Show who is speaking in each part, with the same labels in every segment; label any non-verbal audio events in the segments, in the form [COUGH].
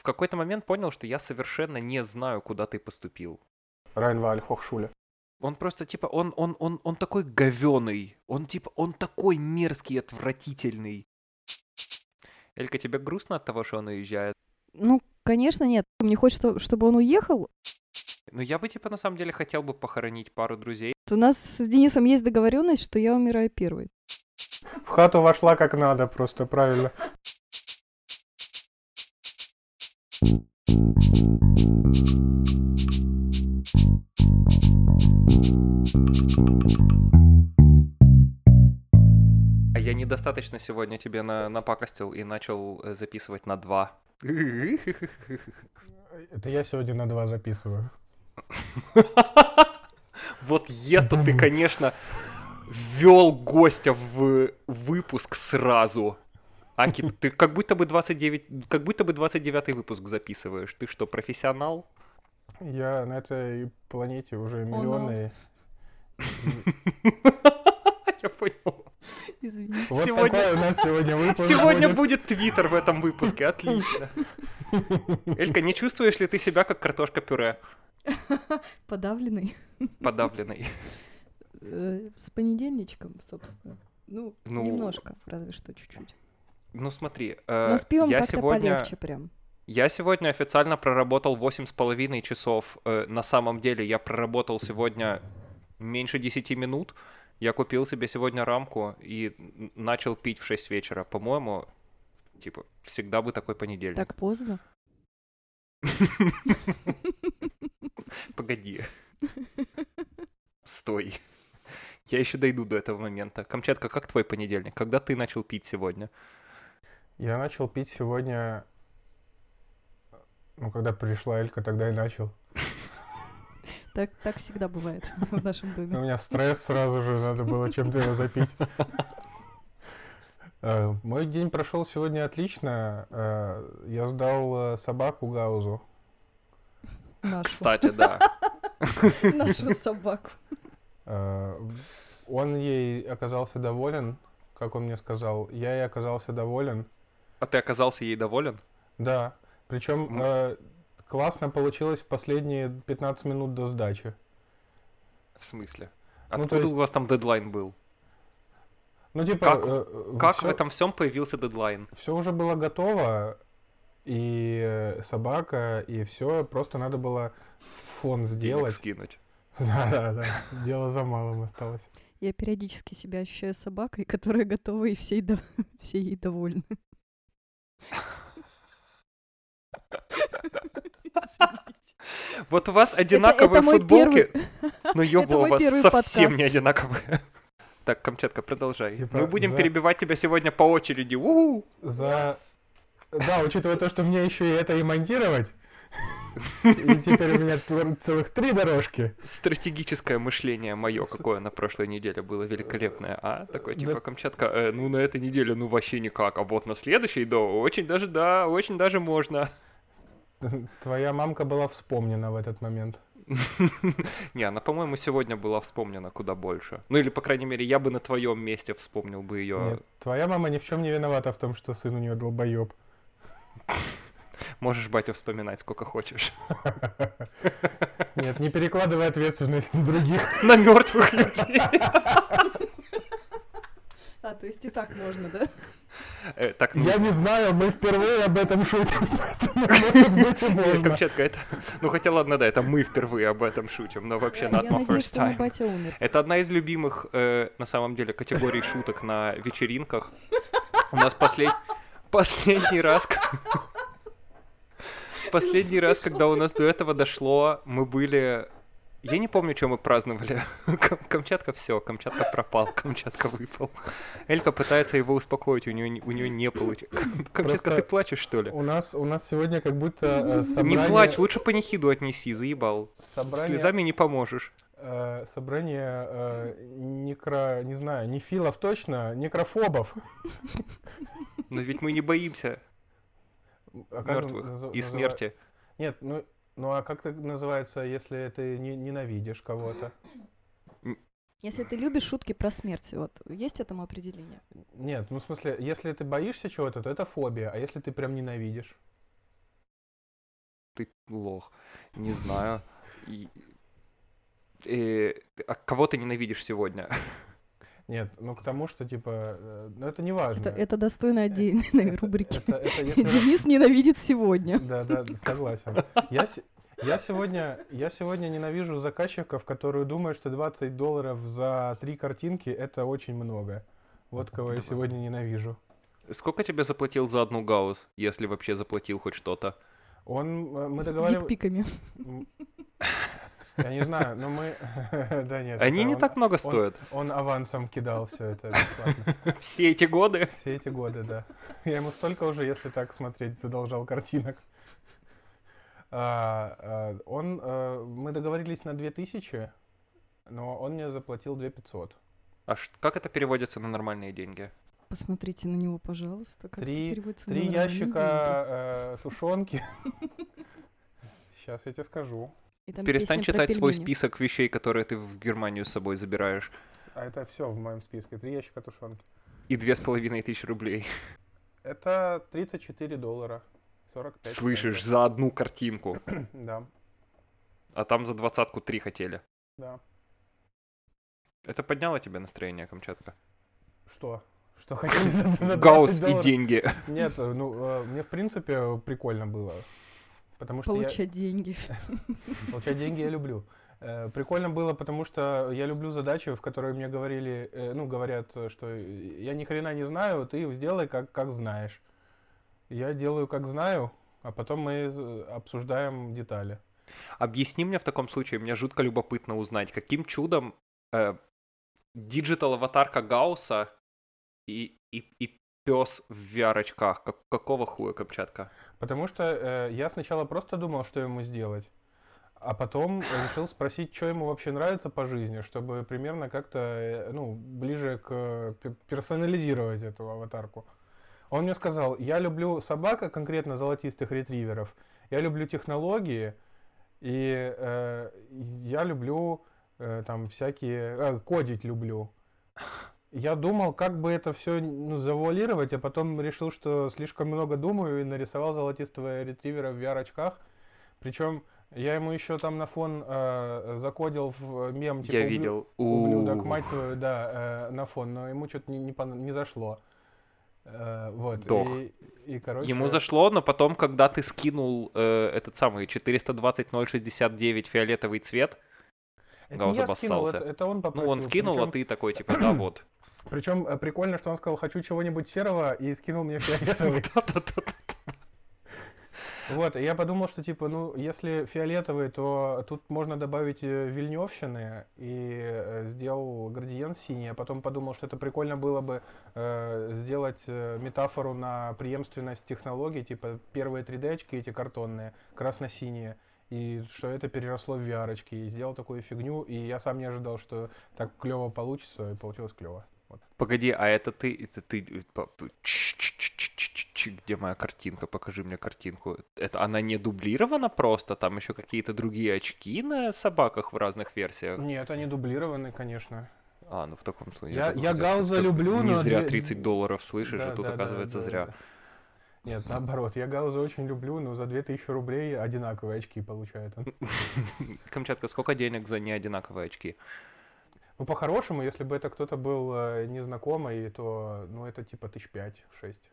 Speaker 1: в какой-то момент понял, что я совершенно не знаю, куда ты поступил.
Speaker 2: Райнваль Хохшуле.
Speaker 1: Он просто, типа, он, он, он, он такой говёный. Он, типа, он такой мерзкий, отвратительный. Элька, тебе грустно от того, что он уезжает?
Speaker 3: Ну, конечно, нет. Мне хочется, чтобы он уехал.
Speaker 1: Ну, я бы, типа, на самом деле хотел бы похоронить пару друзей.
Speaker 3: У нас с Денисом есть договоренность, что я умираю первой.
Speaker 2: В хату вошла как надо, просто правильно.
Speaker 1: А я недостаточно сегодня тебе на, напакостил и начал э, записывать на два. [LAUGHS]
Speaker 2: Это я сегодня на два записываю. [LAUGHS]
Speaker 1: Вот это ты, конечно, ввел гостя в выпуск сразу. Аки, ты как будто бы 29, как будто бы 29 выпуск записываешь. Ты что, профессионал?
Speaker 2: Я на этой планете уже миллионы. [LAUGHS]
Speaker 1: Я понял.
Speaker 3: Извините.
Speaker 2: Вот
Speaker 1: Сегодня-
Speaker 2: такой у нас сегодня выпуск
Speaker 1: Сегодня
Speaker 2: будет.
Speaker 1: твиттер в этом выпуске, отлично. [LAUGHS] Элька, не чувствуешь ли ты себя как картошка-пюре [LAUGHS]
Speaker 3: Подавленный.
Speaker 1: подавленной?
Speaker 3: Э, С понедельничком, собственно. Ну,
Speaker 1: Ну,
Speaker 3: немножко, разве что чуть-чуть.
Speaker 1: Ну смотри, э,
Speaker 3: Но с пивом
Speaker 1: я сегодня...
Speaker 3: полегче прям.
Speaker 1: Я сегодня официально проработал восемь с половиной часов. Э, На самом деле я проработал сегодня меньше 10 минут. Я купил себе сегодня рамку и начал пить в 6 вечера. По-моему, типа, всегда бы такой понедельник.
Speaker 3: Так поздно. [LAUGHS]
Speaker 1: Погоди. Стой. Я еще дойду до этого момента. Камчатка, как твой понедельник? Когда ты начал пить сегодня?
Speaker 2: Я начал пить сегодня... Ну, когда пришла Элька, тогда и начал. [LAUGHS]
Speaker 3: Так, так всегда бывает [LAUGHS] в нашем
Speaker 2: У
Speaker 3: доме.
Speaker 2: меня стресс сразу же, надо было чем-то его запить. [LAUGHS] Э, Мой день прошел сегодня отлично. Э, Я сдал э, собаку Гаузу.
Speaker 3: Нашу,
Speaker 1: Кстати, да.
Speaker 3: нашу собаку.
Speaker 2: Он ей оказался доволен, как он мне сказал. Я ей оказался доволен.
Speaker 1: А ты оказался ей доволен?
Speaker 2: Да. Причем
Speaker 1: М.
Speaker 2: э, классно получилось в последние 15 минут до сдачи.
Speaker 1: В смысле?
Speaker 2: Ну,
Speaker 1: Откуда
Speaker 2: есть-
Speaker 1: у вас там дедлайн был?
Speaker 2: Ну, типа,
Speaker 1: Как- Как в
Speaker 2: все,
Speaker 1: этом всем появился дедлайн?
Speaker 2: все уже было готово, и э, собака, и все, просто надо было фон
Speaker 1: Денег
Speaker 2: сделать.
Speaker 1: скинуть. [LAUGHS]
Speaker 2: Да, да, да. Дело за малым осталось.
Speaker 3: Я периодически себя ощущаю собакой, [LAUGHS] которая готова и все, [LAUGHS] ей дов- все ей довольны.
Speaker 1: Вот у вас одинаковые футболки, [LAUGHS] но ёба,
Speaker 3: это
Speaker 1: у вас совсем не одинаковые. [LAUGHS] Так, Камчатка, продолжай.
Speaker 2: Типа
Speaker 1: Мы будем перебивать тебя сегодня по очереди.
Speaker 2: За... Да, учитывая то, что мне еще и это и монтировать, и теперь у меня целых три дорожки.
Speaker 1: Стратегическое мышление мое, какое на прошлой неделе было великолепное, а? Такое типа
Speaker 2: Да.
Speaker 1: Камчатка, «Э, ну на этой неделе ну вообще никак, а вот на следующей, да, очень даже, да, очень даже можно.
Speaker 2: Твоя мамка была вспомнена в этот момент. [LAUGHS]
Speaker 1: Не, она, по-моему, сегодня была вспомнена куда больше. Ну или, по крайней мере, я бы на твоем месте вспомнил бы ее.
Speaker 2: Твоя мама ни в чем не виновата в том, что сын у нее долбоеб.
Speaker 1: Можешь, батя, вспоминать сколько хочешь.
Speaker 2: Нет, не перекладывай ответственность на других. [LAUGHS]
Speaker 1: На мертвых людей.
Speaker 3: А, то есть и так можно, да?
Speaker 1: Э, Так, ну,
Speaker 2: Я не знаю, мы впервые об этом шутим, [LAUGHS] поэтому, может быть, и
Speaker 1: Нет,
Speaker 2: можно.
Speaker 1: Камчатка, это... Ну, хотя ладно, да, это мы впервые об этом шутим, но вообще
Speaker 3: Я
Speaker 1: not my
Speaker 3: надеюсь,
Speaker 1: first time.
Speaker 3: батя умер.
Speaker 1: Это одна из любимых, э, на самом деле, категорий шуток на вечеринках. У нас послед... последний раз... Последний раз, когда у нас до этого дошло, мы были... Я не помню, что мы праздновали. [LAUGHS] Кам- Камчатка все, Камчатка пропал, [LAUGHS] Камчатка выпал. Элька пытается его успокоить, у нее, у нее не получится. Камчатка, ты плачешь, что ли?
Speaker 2: У нас, у нас сегодня как будто э,
Speaker 1: Не
Speaker 2: собрание...
Speaker 1: плачь, лучше панихиду отнеси, заебал.
Speaker 2: собрание,
Speaker 1: Слезами не поможешь.
Speaker 2: э, собрание э, некро... Не знаю, нефилов точно, некрофобов.
Speaker 1: Но ведь мы не боимся
Speaker 2: А
Speaker 1: мертвых
Speaker 2: назу-
Speaker 1: и смерти.
Speaker 2: Нет, ну, ну а как это называется, если ты не- ненавидишь кого-то?
Speaker 3: Если ты любишь шутки про смерть, вот, есть этому определение?
Speaker 2: Нет, ну в смысле, если ты боишься чего-то, то это фобия, а если ты прям ненавидишь?
Speaker 1: ты лох. Не знаю. И- э, а кого ты ненавидишь сегодня?
Speaker 2: Нет, ну к тому, что типа, э, ну это не важно.
Speaker 3: Это, это достойно отдельной рубрики.
Speaker 2: Это, это если...
Speaker 3: Денис ненавидит сегодня.
Speaker 2: Да, да, согласен. Я, се- я, сегодня, я сегодня ненавижу заказчиков, которые думают, что 20 долларов за три картинки это очень много. Вот кого я сегодня ненавижу.
Speaker 1: Сколько тебе заплатил за одну гаусс, если вообще заплатил хоть что-то?
Speaker 2: Он, э, мы договаривались...
Speaker 3: Дикпиками.
Speaker 2: Я не знаю, но мы... [LAUGHS] Да нет.
Speaker 1: Они не
Speaker 2: он-
Speaker 1: так много
Speaker 2: он-
Speaker 1: стоят.
Speaker 2: Он авансом кидал все это бесплатно. [LAUGHS]
Speaker 1: Все эти годы?
Speaker 2: Все эти годы, да. Я ему столько уже, если так смотреть, задолжал картинок. А, а, Он, э, мы договорились на 2000, но он мне заплатил 2500.
Speaker 1: А ш- как это переводится на нормальные деньги?
Speaker 3: Посмотрите на него, пожалуйста. Как это
Speaker 2: Три-
Speaker 3: переводится на
Speaker 2: Три
Speaker 3: нормальные деньги.
Speaker 2: ящика э, тушенки. [LAUGHS] Сейчас я тебе скажу.
Speaker 3: И там
Speaker 1: Перестань
Speaker 3: песня про
Speaker 1: читать свой список вещей, которые ты в Германию с собой забираешь.
Speaker 2: А это все в моем списке. Три ящика тушенки.
Speaker 1: И две с половиной тысячи рублей.
Speaker 2: Это 34 доллара. 45
Speaker 1: Слышишь,
Speaker 2: центов.
Speaker 1: за одну картинку. [CLEARS THROAT]
Speaker 2: Да,
Speaker 1: А там за двадцатку три хотели.
Speaker 2: да.
Speaker 1: Это подняло тебе настроение, Камчатка?
Speaker 2: Что? Что хотели за, за 20
Speaker 1: Гаусс и деньги.
Speaker 2: Нет, ну, э, мне в принципе прикольно было. Потому что я,
Speaker 3: Получать деньги. [LAUGHS]
Speaker 2: получать деньги я люблю. Э, Прикольно было, потому что я люблю задачи, в которые мне говорили, э, ну, говорят, что я ни хрена не знаю, ты сделай как, как знаешь. Я делаю как знаю, а потом мы обсуждаем детали.
Speaker 1: Объясни мне в таком случае, мне жутко любопытно узнать, каким чудом э, digital-аватарка Гаусса и, и, и пес в VR-очках. Как, какого хуя, Камчатка?
Speaker 2: Потому что э, я сначала просто думал, что ему сделать, а потом решил спросить, что ему вообще нравится по жизни, чтобы примерно как-то, э, ну, ближе к пе- персонализировать эту аватарку. Он мне сказал, я люблю собак, а конкретно золотистых ретриверов, я люблю технологии, и э, я люблю э, там всякие, э, кодить люблю. Я думал, как бы это все ну, завуалировать, а потом решил, что слишком много думаю и нарисовал золотистого ретривера в VR-очках. Причем я ему еще там на фон э, закодил в мем, типа
Speaker 1: Я
Speaker 2: «Ублю-
Speaker 1: видел.
Speaker 2: Ублюдок, мать твою, да, э, на фон, но ему что-то не, не, не зашло. Э, вот.
Speaker 1: Дох.
Speaker 2: И, и, короче...
Speaker 1: Ему зашло, но потом, когда ты скинул э, этот самый 420-069 фиолетовый цвет,
Speaker 2: это
Speaker 1: Гаус
Speaker 2: не я скинул, это, это он
Speaker 1: ну,
Speaker 2: попросил.
Speaker 1: он скинул, а
Speaker 2: Причем-
Speaker 1: ты такой, типа, да, [CLEARS THROAT] вот.
Speaker 2: Причем э, прикольно, что он сказал, хочу чего-нибудь серого, и скинул мне фиолетовый. [LAUGHS] Вот, я подумал, что типа, ну, если фиолетовый, то тут можно добавить э, вильневщины, и э, сделал градиент синий, а потом подумал, что это прикольно было бы э, сделать метафору на преемственность технологий, типа первые 3D-очки эти картонные, красно-синие, и что это переросло в VR и сделал такую фигню, и я сам не ожидал, что так клево получится, и получилось клево. Вот.
Speaker 1: Погоди, а это ты, это ты, где моя картинка? Покажи мне картинку. Это она не дублирована просто? Там еще какие-то другие очки на собаках в разных версиях?
Speaker 2: Нет, они дублированы, конечно.
Speaker 1: А, ну в таком случае.
Speaker 2: Я- я Гауза люблю,
Speaker 1: Не
Speaker 2: но
Speaker 1: зря
Speaker 2: две-
Speaker 1: 30 долларов слышишь,
Speaker 2: Да,
Speaker 1: а тут
Speaker 2: да, да,
Speaker 1: оказывается
Speaker 2: да,
Speaker 1: зря.
Speaker 2: да. Нет, наоборот, я Гауза очень люблю, но за 2000 рублей одинаковые очки получает он. [LAUGHS]
Speaker 1: Камчатка, сколько денег за неодинаковые очки?
Speaker 2: Ну, по-хорошему, если бы это кто-то был э, незнакомый, то, ну, это типа тысяч пять-шесть.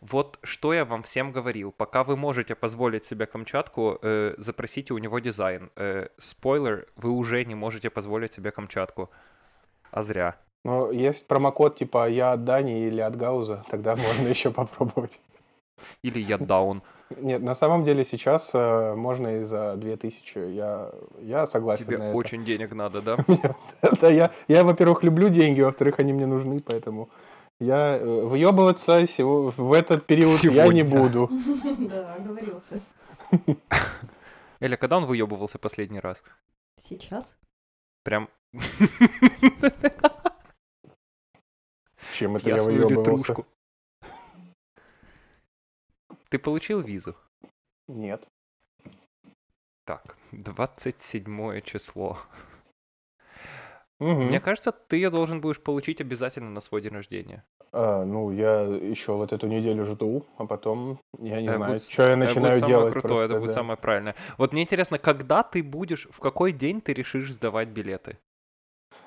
Speaker 1: Вот что я вам всем говорил. Пока вы можете позволить себе Камчатку, э, запросите у него дизайн. Э, спойлер, вы уже не можете позволить себе Камчатку. А зря.
Speaker 2: Но есть промокод типа «Я от Дани» или «От Гауза», тогда [LAUGHS] можно еще попробовать.
Speaker 1: Или я даун.
Speaker 2: Нет, на самом деле сейчас э, можно и за 2000. Я, я согласен
Speaker 1: Тебе
Speaker 2: на это.
Speaker 1: очень денег надо, да? [LAUGHS]
Speaker 2: Это я, я, во-первых, люблю деньги, во-вторых, они мне нужны, поэтому я э, выебываться в этот период я не буду. [LAUGHS]
Speaker 3: Да, оговорился. [LAUGHS]
Speaker 1: Эля, когда он выебывался последний раз?
Speaker 3: Сейчас?
Speaker 1: Прям
Speaker 2: Чем это
Speaker 1: я
Speaker 2: выебывался?
Speaker 1: Ты получил визу?
Speaker 2: Нет.
Speaker 1: Так, 27 число.
Speaker 2: Мгм.
Speaker 1: Мне кажется, ты ее должен будешь получить обязательно на свой день рождения.
Speaker 2: А, ну, я еще вот эту неделю жду, а потом я не
Speaker 1: Это
Speaker 2: знаю,
Speaker 1: будет-
Speaker 2: что я
Speaker 1: это будет
Speaker 2: начинаю
Speaker 1: самое
Speaker 2: делать.
Speaker 1: крутое,
Speaker 2: просто,
Speaker 1: это будет
Speaker 2: да.
Speaker 1: самое правильное. Вот мне интересно, когда ты будешь, в какой день ты решишь сдавать билеты?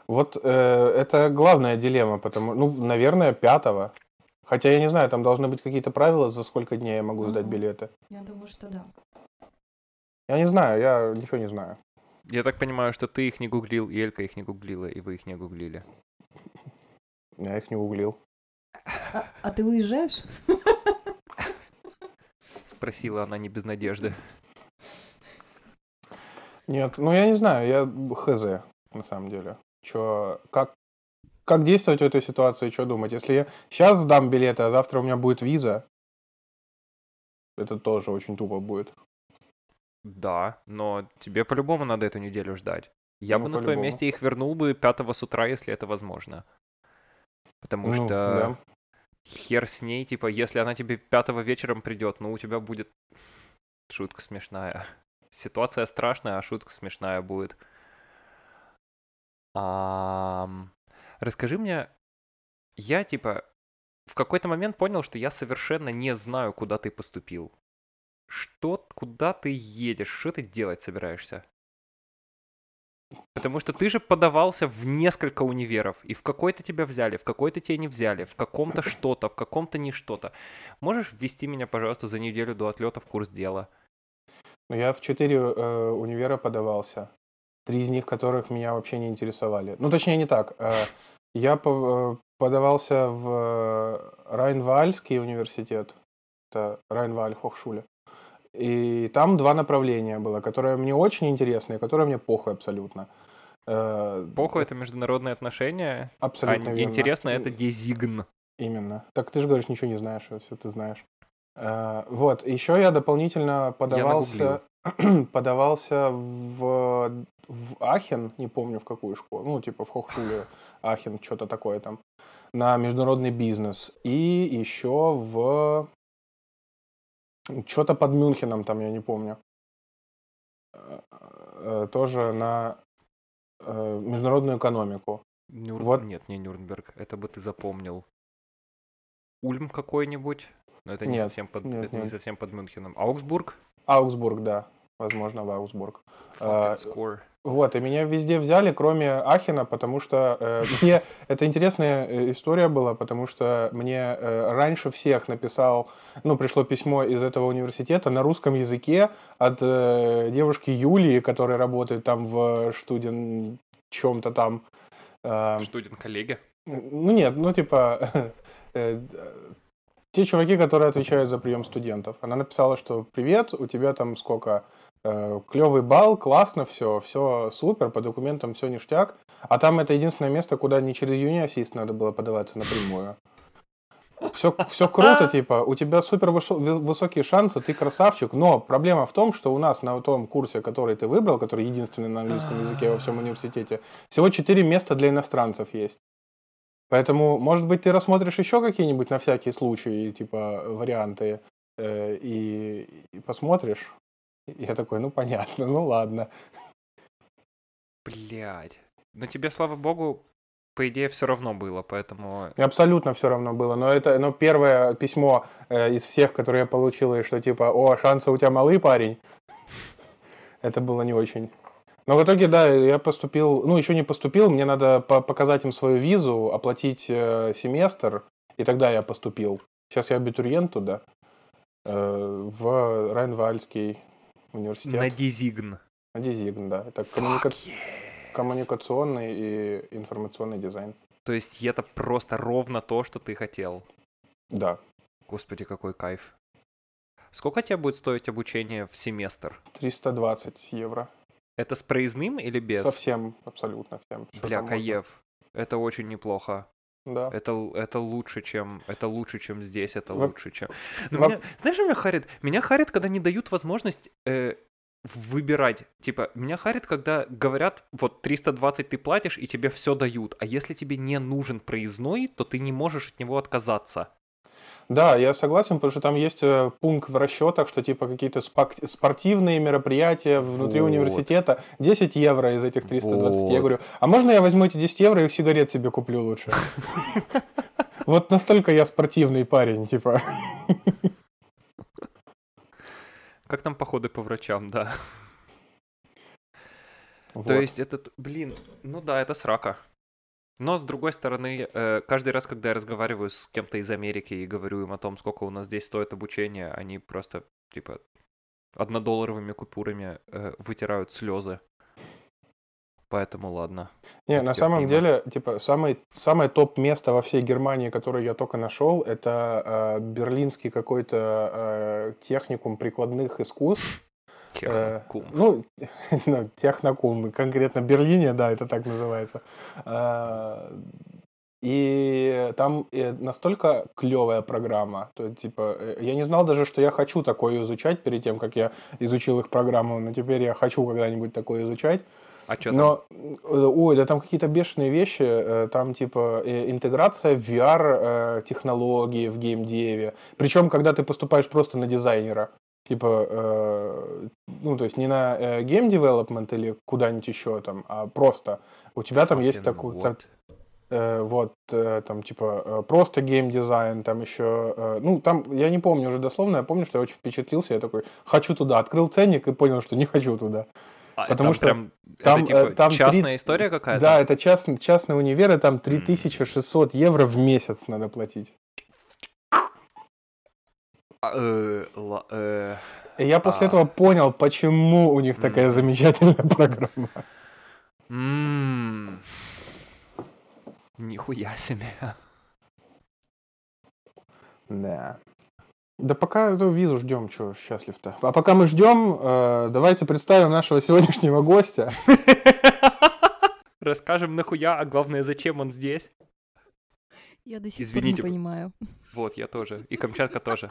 Speaker 2: Вот э, это главная дилемма, потому, ну, наверное, пятого. Хотя я не знаю, там должны быть какие-то правила, за сколько дней я могу сдать билеты.
Speaker 3: Я думаю, что да.
Speaker 2: Я не знаю, я ничего не знаю.
Speaker 1: Я так понимаю, что ты их не гуглил, и Элька их не гуглила, и вы их не гуглили.
Speaker 2: Я их не углил.
Speaker 3: А, а ты уезжаешь?
Speaker 1: Спросила она не без надежды.
Speaker 2: Нет, ну я не знаю, я хз, на самом деле. Чё, как, как действовать в этой ситуации, что думать? Если я сейчас сдам билеты, а завтра у меня будет виза, это тоже очень тупо будет.
Speaker 1: Да, но тебе по-любому надо эту неделю ждать. Я
Speaker 2: Ну,
Speaker 1: бы на твоем месте их вернул бы 5 с утра, если это возможно. Потому
Speaker 2: Ну,
Speaker 1: что
Speaker 2: да.
Speaker 1: хер с ней, типа, если она тебе 5 вечером придет, ну у тебя будет шутка смешная. Ситуация страшная, а шутка смешная будет. Ам, Расскажи мне, я типа в какой-то момент понял, что я совершенно не знаю, куда ты поступил. Что, куда ты едешь, что ты делать собираешься? Потому что ты же подавался в несколько универов, и в какой-то тебя взяли, в какой-то тебя не взяли, в каком-то что-то, в каком-то не что-то. Можешь ввести меня, пожалуйста, за неделю до отлета в курс дела?
Speaker 2: Ну, я в четыре э, универа подавался. Три из них, которых меня вообще не интересовали. Ну, точнее, не так. Э, я э, подавался в э, Райнвальский университет. Это Райнваль Хохшуле. И там два направления было, которые мне очень интересны, и которые мне похуй абсолютно.
Speaker 1: Похуй это международные отношения, а
Speaker 2: Абсолютно верно.
Speaker 1: интересно это дезигн.
Speaker 2: Именно. Так ты же говоришь, ничего не знаешь, а все ты знаешь. Э, Вот, еще я дополнительно подавался, [CLEARS THROAT] подавался в, в Ахен, не помню в какую школу, ну, типа в Хохшуле, Ахен, что-то такое там, на международный бизнес. И еще в... Что-то под Мюнхеном там, я не помню. Э, Тоже на э, международную экономику.
Speaker 1: Нюр-
Speaker 2: Вот.
Speaker 1: Нет, не Нюрнберг, это бы ты запомнил. Ульм какой-нибудь? Но это не
Speaker 2: Нет,
Speaker 1: совсем под,
Speaker 2: нет,
Speaker 1: это не
Speaker 2: нет.
Speaker 1: совсем под Мюнхеном. Аугсбург?
Speaker 2: Аугсбург, да. Возможно, в Аугсбург. А,
Speaker 1: Fucking score.
Speaker 2: Вот, и меня везде взяли, кроме Ахена, потому что э, мне [LAUGHS] это интересная э, история была, потому что мне э, раньше всех написал, ну, пришло письмо из этого университета на русском языке от э, девушки Юлии, которая работает там в студент чем-то там. Э,
Speaker 1: Студент-коллеги.
Speaker 2: ну нет, ну типа [LAUGHS] э, те чуваки, которые отвечают за прием студентов. Она написала, что привет, у тебя там сколько клевый балл, классно все, все супер, по документам все ништяк. А там это единственное место, куда не через юниасист надо было подаваться напрямую. Все, все круто, типа, у тебя супер высокие шансы, ты красавчик, но проблема в том, что у нас на том курсе, который ты выбрал, который единственный на английском языке во всем университете, всего 4 места для иностранцев есть. Поэтому, может быть, ты рассмотришь еще какие-нибудь на всякий случай, типа, варианты, э, и, и посмотришь. Я такой, ну, понятно, ну, ладно.
Speaker 1: Блять. Но тебе, слава богу, по идее, все равно было, поэтому...
Speaker 2: Абсолютно все равно было. Но это ну, первое письмо э, из всех, которые я получил, и что типа, о, шансы у тебя малы, парень. [LAUGHS] Это было не очень. Но в итоге, да, я поступил, ну, еще не поступил, мне надо по- показать им свою визу, оплатить э, семестр, и тогда я поступил. Сейчас я абитуриент туда, э, в Райнвальский университет.
Speaker 1: На дезигн.
Speaker 2: На Дизигн, да. Это коммуника-
Speaker 1: yes.
Speaker 2: коммуникационный и информационный дизайн.
Speaker 1: То есть это просто ровно то, что ты хотел.
Speaker 2: Да.
Speaker 1: Господи, какой кайф. Сколько тебе будет стоить обучение в семестр?
Speaker 2: 320 евро.
Speaker 1: Это с проездным или без?
Speaker 2: Совсем, абсолютно всем.
Speaker 1: Бля,
Speaker 2: можно.
Speaker 1: Каев. Это очень неплохо.
Speaker 2: Да.
Speaker 1: Это, это лучше, чем это лучше, чем здесь, это
Speaker 2: Во-
Speaker 1: лучше, чем. Но
Speaker 2: во-
Speaker 1: меня- знаешь, меня харит? Меня харит, когда не дают возможность э, выбирать. Типа, меня харит, когда говорят, вот 320 ты платишь, и тебе все дают. А если тебе не нужен проездной, то ты не можешь от него отказаться.
Speaker 2: Да, я согласен, потому что там есть э, пункт в расчетах, что типа какие-то спортивные мероприятия внутри
Speaker 1: Вот.
Speaker 2: университета, 10 евро из этих 320. Я
Speaker 1: Вот.
Speaker 2: говорю, а можно я возьму эти 10 евро и их сигарет себе куплю лучше? [LAUGHS] Вот настолько я спортивный парень, типа.
Speaker 1: Как там походы по врачам, да.
Speaker 2: Вот.
Speaker 1: То есть это, т- блин, ну да, это срака. Но с другой стороны, э, каждый раз, когда я разговариваю с кем-то из Америки и говорю им о том, сколько у нас здесь стоит обучение, они просто, типа, однодолларовыми купюрами э, вытирают слезы. Поэтому ладно.
Speaker 2: Не, на самом
Speaker 1: терпимо.
Speaker 2: деле, типа, самый, самое топ-место во всей Германии, которое я только нашел, это э, берлинский какой-то э, техникум прикладных искусств. Э,
Speaker 1: Техникум.
Speaker 2: ну, [LAUGHS] ну, технокум, конкретно в Берлине, да, это так называется. Э, И там э, настолько клевая программа, то типа, э, я не знал даже, что я хочу такое изучать перед тем, как я изучил их программу, но теперь я хочу когда-нибудь такое изучать.
Speaker 1: А что?
Speaker 2: Но, э, ой, да там какие-то бешеные вещи, э, там типа э, интеграция VR-технологии в геймдеве. Причем, когда ты поступаешь просто на дизайнера, типа, э, ну, то есть не на э, game development или куда-нибудь еще там, а просто у тебя там есть такой, так-
Speaker 1: what?
Speaker 2: э, вот, э, там, типа, э, просто геймдизайн, там еще, э, ну, там, я не помню уже дословно, я помню, что я очень впечатлился, я такой, хочу туда, открыл ценник и понял, что не хочу туда.
Speaker 1: А,
Speaker 2: потому
Speaker 1: там
Speaker 2: что
Speaker 1: прям,
Speaker 2: там,
Speaker 1: это, типа,
Speaker 2: э, там
Speaker 1: частная история какая-то?
Speaker 2: Да, это частный, частный универ, и там 3600 евро в месяц надо платить.
Speaker 1: А, э, э,
Speaker 2: И я после
Speaker 1: А.
Speaker 2: этого понял, почему у них такая замечательная программа.
Speaker 1: Нихуя себе.
Speaker 2: Да. Да пока эту визу ждем, что счастлив-то. А пока мы ждем, э, давайте представим нашего сегодняшнего гостя.
Speaker 1: Расскажем нахуя, а главное, зачем он здесь.
Speaker 3: Я до сих
Speaker 1: Извините,
Speaker 3: пор не понимаю.
Speaker 1: Вот, я тоже. И Камчатка тоже.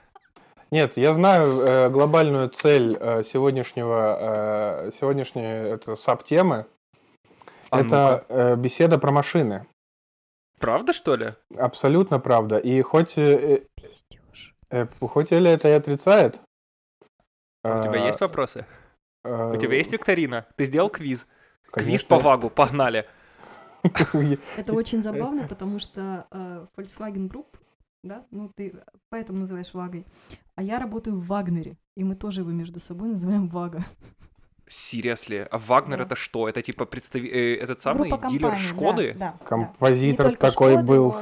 Speaker 1: [LAUGHS]
Speaker 2: Нет, я знаю э, глобальную цель э, сегодняшнего, э, сегодняшней это саб-темы.
Speaker 1: А
Speaker 2: это э, беседа про машины.
Speaker 1: Правда, что ли?
Speaker 2: Абсолютно правда. И хоть, э,
Speaker 3: Пиздёж.
Speaker 2: э, хоть Эля это и отрицает.
Speaker 1: У тебя
Speaker 2: э,
Speaker 1: есть вопросы?
Speaker 2: э,
Speaker 1: У тебя есть викторина? Ты сделал квиз? Квиз
Speaker 2: конечно.
Speaker 1: по вагу, погнали.
Speaker 3: Это очень забавно, потому что э, Volkswagen Group, да, ну ты поэтому называешь Вагой, а я работаю в Вагнере, и мы тоже его между собой называем Вага.
Speaker 1: Seriously, а Вагнер
Speaker 3: Да.
Speaker 1: это что? Это типа представи... э, этот самый
Speaker 3: Группа
Speaker 1: дилер
Speaker 3: компаний, да,
Speaker 1: Шкоды?
Speaker 3: Да, да.
Speaker 2: Композитор
Speaker 3: только
Speaker 2: такой
Speaker 3: Шкоды,
Speaker 2: был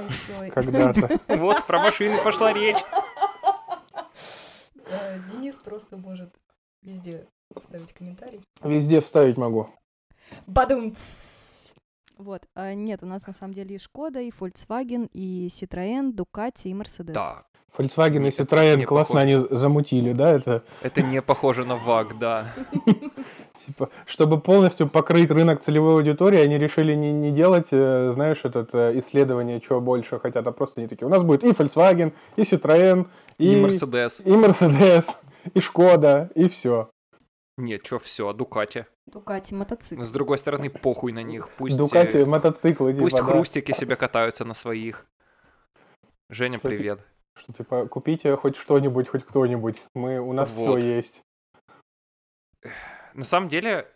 Speaker 3: и-
Speaker 2: когда-то. [LAUGHS]
Speaker 1: Вот, про машины пошла речь.
Speaker 3: Э, Денис просто может везде вставить комментарий.
Speaker 2: Везде вставить могу.
Speaker 3: Бадум! Вот. а нет, у нас на самом деле и Шкода, и Volkswagen, и Citroën, Ducati, и Mercedes.
Speaker 1: Да,
Speaker 2: Volkswagen и
Speaker 1: не
Speaker 2: классно
Speaker 1: похоже.
Speaker 2: они замутили, да, это
Speaker 1: это не похоже на Ваг, да. [LAUGHS]
Speaker 2: типа, чтобы полностью покрыть рынок целевой аудитории, они решили не, не делать, э, знаешь, этот э, исследование, чего больше хотят, а просто не такие. У нас будет и Volkswagen, и Citroёn, и,
Speaker 1: И Мерседес.
Speaker 2: и Mercedes, [LAUGHS] и Шкода, и все.
Speaker 1: Нет, что, все, Дукати.
Speaker 3: Ducati мотоцикл.
Speaker 1: С другой стороны, похуй на них. Пусть,
Speaker 2: Дукати,
Speaker 1: э,
Speaker 2: мотоциклы, типа,
Speaker 1: пусть
Speaker 2: да.
Speaker 1: хрустики себе катаются на своих. Женя,
Speaker 2: Кстати,
Speaker 1: привет.
Speaker 2: Что, типа, купите хоть что-нибудь, хоть кто-нибудь. Мы, у нас
Speaker 1: Вот.
Speaker 2: все есть.
Speaker 1: На самом деле,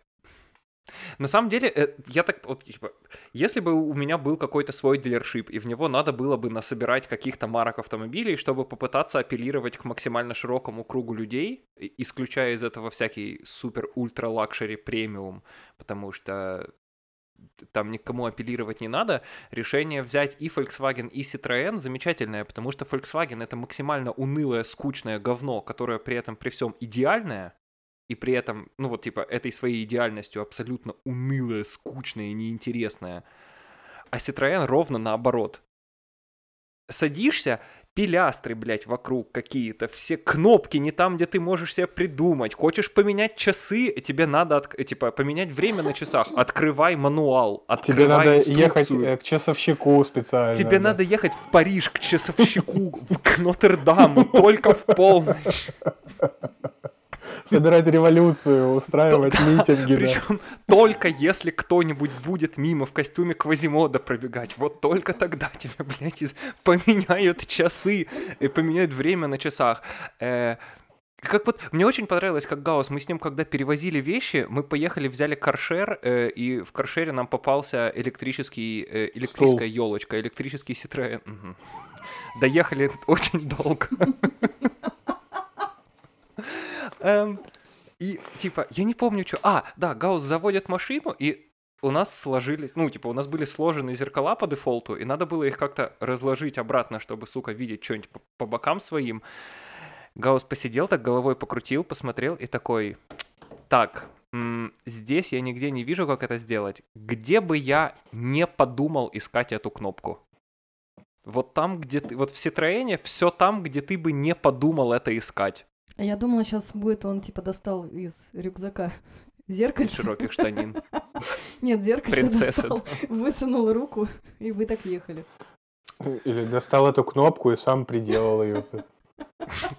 Speaker 1: на самом деле, э, я так вот, типа, если бы у меня был какой-то свой дилершип, и в него надо было бы насобирать каких-то марок автомобилей, чтобы попытаться апеллировать к максимально широкому кругу людей, исключая из этого всякий супер-ультра-лакшери премиум, потому что там никому апеллировать не надо, решение взять и Volkswagen, и Citroën замечательное, потому что Volkswagen это максимально унылое, скучное говно, которое при этом при всем идеальное, и при этом, ну вот типа этой своей идеальностью абсолютно унылое, скучное и неинтересное. А Citroën ровно наоборот. Садишься, пилястры, блядь, вокруг какие-то, все кнопки не там, где ты можешь себе придумать. Хочешь поменять часы, тебе надо, отк- типа, поменять время на часах. Открывай мануал, открывай
Speaker 2: Тебе надо ехать
Speaker 1: инструкцию.
Speaker 2: э, к часовщику специально.
Speaker 1: Тебе
Speaker 2: да.
Speaker 1: надо ехать в Париж к часовщику, [LAUGHS] к Нотр-Даму, только в полночь. [LAUGHS]
Speaker 2: собирать революцию, устраивать [LAUGHS] митинги. да.
Speaker 1: Причем только если кто-нибудь будет мимо в костюме Квазимода пробегать, вот только тогда тебе, блядь, поменяют часы, и поменяют время на часах. Э, Как вот, мне очень понравилось, как Гаус, мы с ним, когда перевозили вещи, мы поехали, взяли каршер, э, и в каршере нам попался электрический, э, электрическая елочка, электрический Citroёn. Мгм. Доехали [LAUGHS] очень долго. [LAUGHS] Эм, И, типа, я не помню, что... А, да, Гаус заводит машину, и у нас сложились... Ну, типа, у нас были сложены зеркала по дефолту, и надо было их как-то разложить обратно, чтобы, сука, видеть что-нибудь по, по бокам своим. Гаус посидел, так головой покрутил, посмотрел и такой... Так, м, здесь я нигде не вижу, как это сделать. Где бы я не подумал искать эту кнопку? Вот там, где ты... Вот в Citroёn все там, где ты бы не подумал это искать.
Speaker 3: А Я думала, сейчас будет он типа достал из рюкзака [LAUGHS] зеркальце.
Speaker 1: Широких штанин. [LAUGHS]
Speaker 3: Нет, зеркальце
Speaker 1: Принцесса,
Speaker 3: достал, высунул руку, и вы так ехали.
Speaker 2: Или достал эту кнопку и сам приделал ее.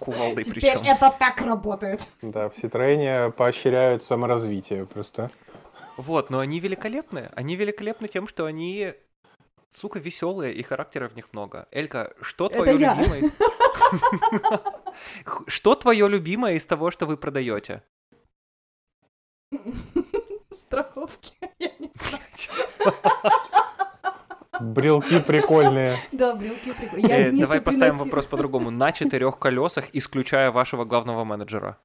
Speaker 1: Кувалдой причем.
Speaker 3: это так работает.
Speaker 2: Да, в Citroёn поощряют саморазвитие просто.
Speaker 1: Вот, но они великолепны. Они великолепны тем, что они, сука, веселые, и характера в них много. Элька, что
Speaker 3: Это
Speaker 1: твое
Speaker 3: я.
Speaker 1: любимое? [LAUGHS] Что твое любимое из того, что вы продаете?
Speaker 3: Страховки, [LAUGHS] я не знаю. [LAUGHS]
Speaker 2: Брелки прикольные.
Speaker 3: Да, брелки прикольные. Я
Speaker 1: Э, Давай поставим вопрос по-другому. На четырех колесах, исключая вашего главного менеджера.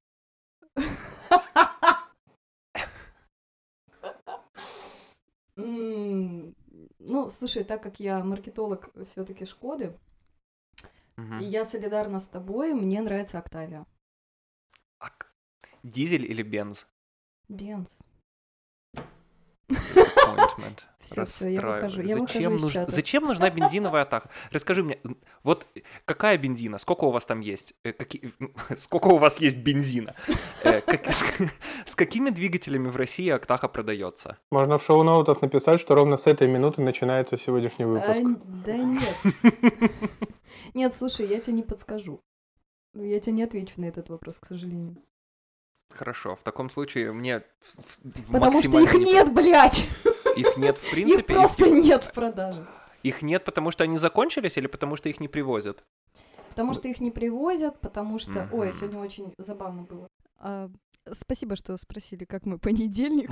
Speaker 1: [LAUGHS]
Speaker 3: Ну, слушай, так как я маркетолог все-таки Шкоды, И я солидарна с тобой, мне нравится Октавия.
Speaker 1: А к- Дизель или бенз?
Speaker 3: Бенз. Все, [LAUGHS] все, я выхожу. Я
Speaker 1: Зачем,
Speaker 3: выхожу
Speaker 1: нуж-. Зачем нужна бензиновая атака? Расскажи мне, вот какая бензина? Сколько у вас там есть? Э, каки- [LAUGHS] Сколько у вас есть бензина? Э, как- [LAUGHS] с, с какими двигателями в России Актаха продается?
Speaker 2: Можно в шоу-ноутах написать, что ровно с этой минуты начинается сегодняшний
Speaker 3: А,
Speaker 2: выпуск.
Speaker 3: да нет. Нет, слушай, я тебе не подскажу. Я тебе не отвечу на этот вопрос, к сожалению.
Speaker 1: Хорошо, в таком случае мне
Speaker 3: Потому что их
Speaker 1: не-
Speaker 3: нет, блядь!
Speaker 1: Их нет в [LAUGHS]
Speaker 3: Их
Speaker 1: принципе.
Speaker 3: просто нет в продаже.
Speaker 1: Их нет, потому что они закончились или потому что их не привозят?
Speaker 3: Потому что их не привозят, потому что... Ой,
Speaker 1: Мгм.
Speaker 3: сегодня очень забавно было. А, спасибо, что спросили, как мы понедельник.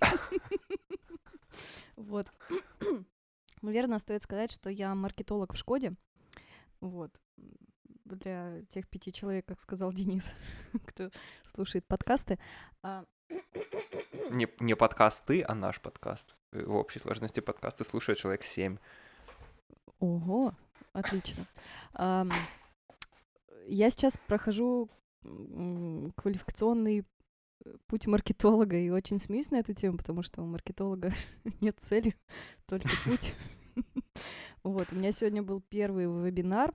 Speaker 3: [LAUGHS] [LAUGHS] Вот. [CLEARS THROAT] Наверное, стоит сказать, что я маркетолог в Шкоде. Вот. Для тех пяти человек, как сказал Денис, [LAUGHS] кто слушает подкасты. А,
Speaker 1: Не, не подкаст ты, а наш подкаст. Э, В общей сложности подкасты слушает человек 7.
Speaker 3: Ого, отлично. Ам, Я сейчас прохожу квалификационный э, путь маркетолога и очень смеюсь на эту тему, потому что у маркетолога [LAUGHS] нет цели, только путь. Вот, у меня сегодня был первый вебинар.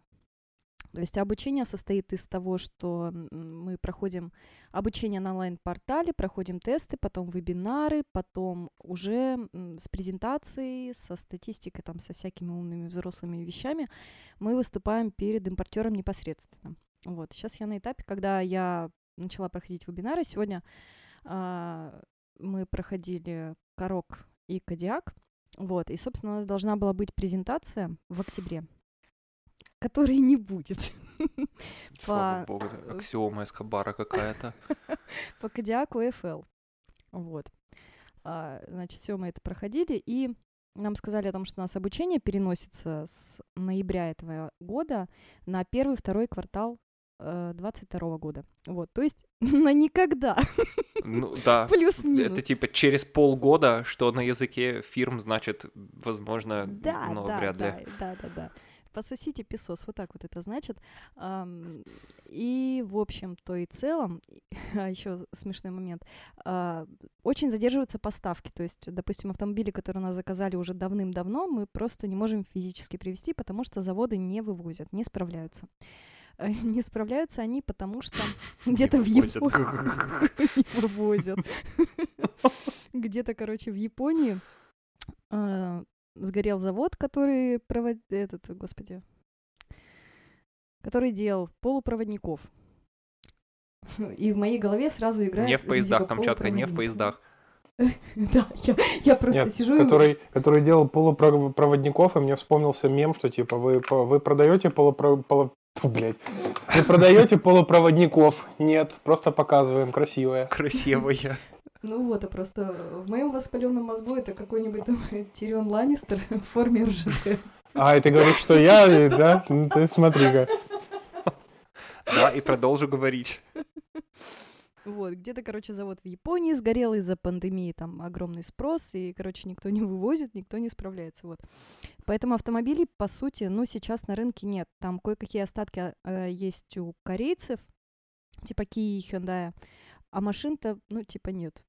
Speaker 3: То есть обучение состоит из того, что мы проходим обучение на онлайн-портале, проходим тесты, потом вебинары, потом уже с презентацией, со статистикой, там, со всякими умными взрослыми вещами мы выступаем перед импортером непосредственно. Вот. Сейчас я на этапе, когда я начала проходить вебинары. Сегодня а, мы проходили Корок и Кодиак. Вот. И, собственно, у нас должна была быть презентация в октябре, которой не будет. [LAUGHS]
Speaker 1: Слава богу, это аксиома Эскобара какая-то. [LAUGHS]
Speaker 3: по Кодиаку FL. Вот. А, значит, все мы это проходили, и нам сказали о том, что у нас обучение переносится с ноября этого года на первый-второй квартал э, 22 года. Вот, то есть [LAUGHS] на никогда,
Speaker 1: Ну да.
Speaker 3: плюс-минус.
Speaker 1: Это типа через полгода, что на языке фирм значит, возможно,
Speaker 3: Да,
Speaker 1: но
Speaker 3: да,
Speaker 1: вряд
Speaker 3: да,
Speaker 1: ли.
Speaker 3: да, да, да. Пососите песос, вот так вот это значит. И, в общем-то и целом, [LAUGHS] а еще смешной момент, а, очень задерживаются поставки. То есть, допустим, автомобили, которые у нас заказали уже давным-давно, мы просто не можем физически привезти, потому что заводы не вывозят, не справляются. [LAUGHS] Не справляются они, потому что [LAUGHS] где-то в. Японии [LAUGHS] вывозят. Где-то, короче, в Японии а, сгорел завод, который провод... этот, господи, который делал полупроводников. И в моей голове сразу играет...
Speaker 1: Не в поездах, четко, не в поездах.
Speaker 3: Да, я, я просто
Speaker 2: Нет,
Speaker 3: сижу и...
Speaker 2: который, который делал полупроводников, и мне вспомнился мем, что типа вы, вы продаете полупро... блядь. Вы продаете полупроводников? Нет, просто показываем, красивое.
Speaker 1: Красивая.
Speaker 3: Ну вот, а просто в моем воспаленном мозгу это какой-нибудь там Тирион Ланнистер в форме РЖД.
Speaker 2: А, и ты говоришь, что я, да? Ну ты смотри-ка.
Speaker 1: Да, и продолжу говорить.
Speaker 3: Вот, где-то, короче, завод в Японии сгорел из-за пандемии, там огромный спрос, и, короче, никто не вывозит, никто не справляется, вот. Поэтому автомобилей, по сути, ну, сейчас на рынке нет. Там кое-какие остатки э, есть у корейцев, типа Kia и Hyundai, а машин-то, ну, типа нет.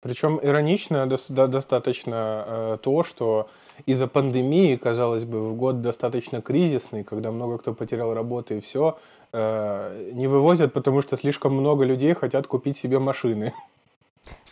Speaker 2: Причем иронично да- достаточно э, то, что из-за пандемии, казалось бы, в год достаточно кризисный, когда много кто потерял работу и все, не вывозят, потому что слишком много людей хотят купить себе машины.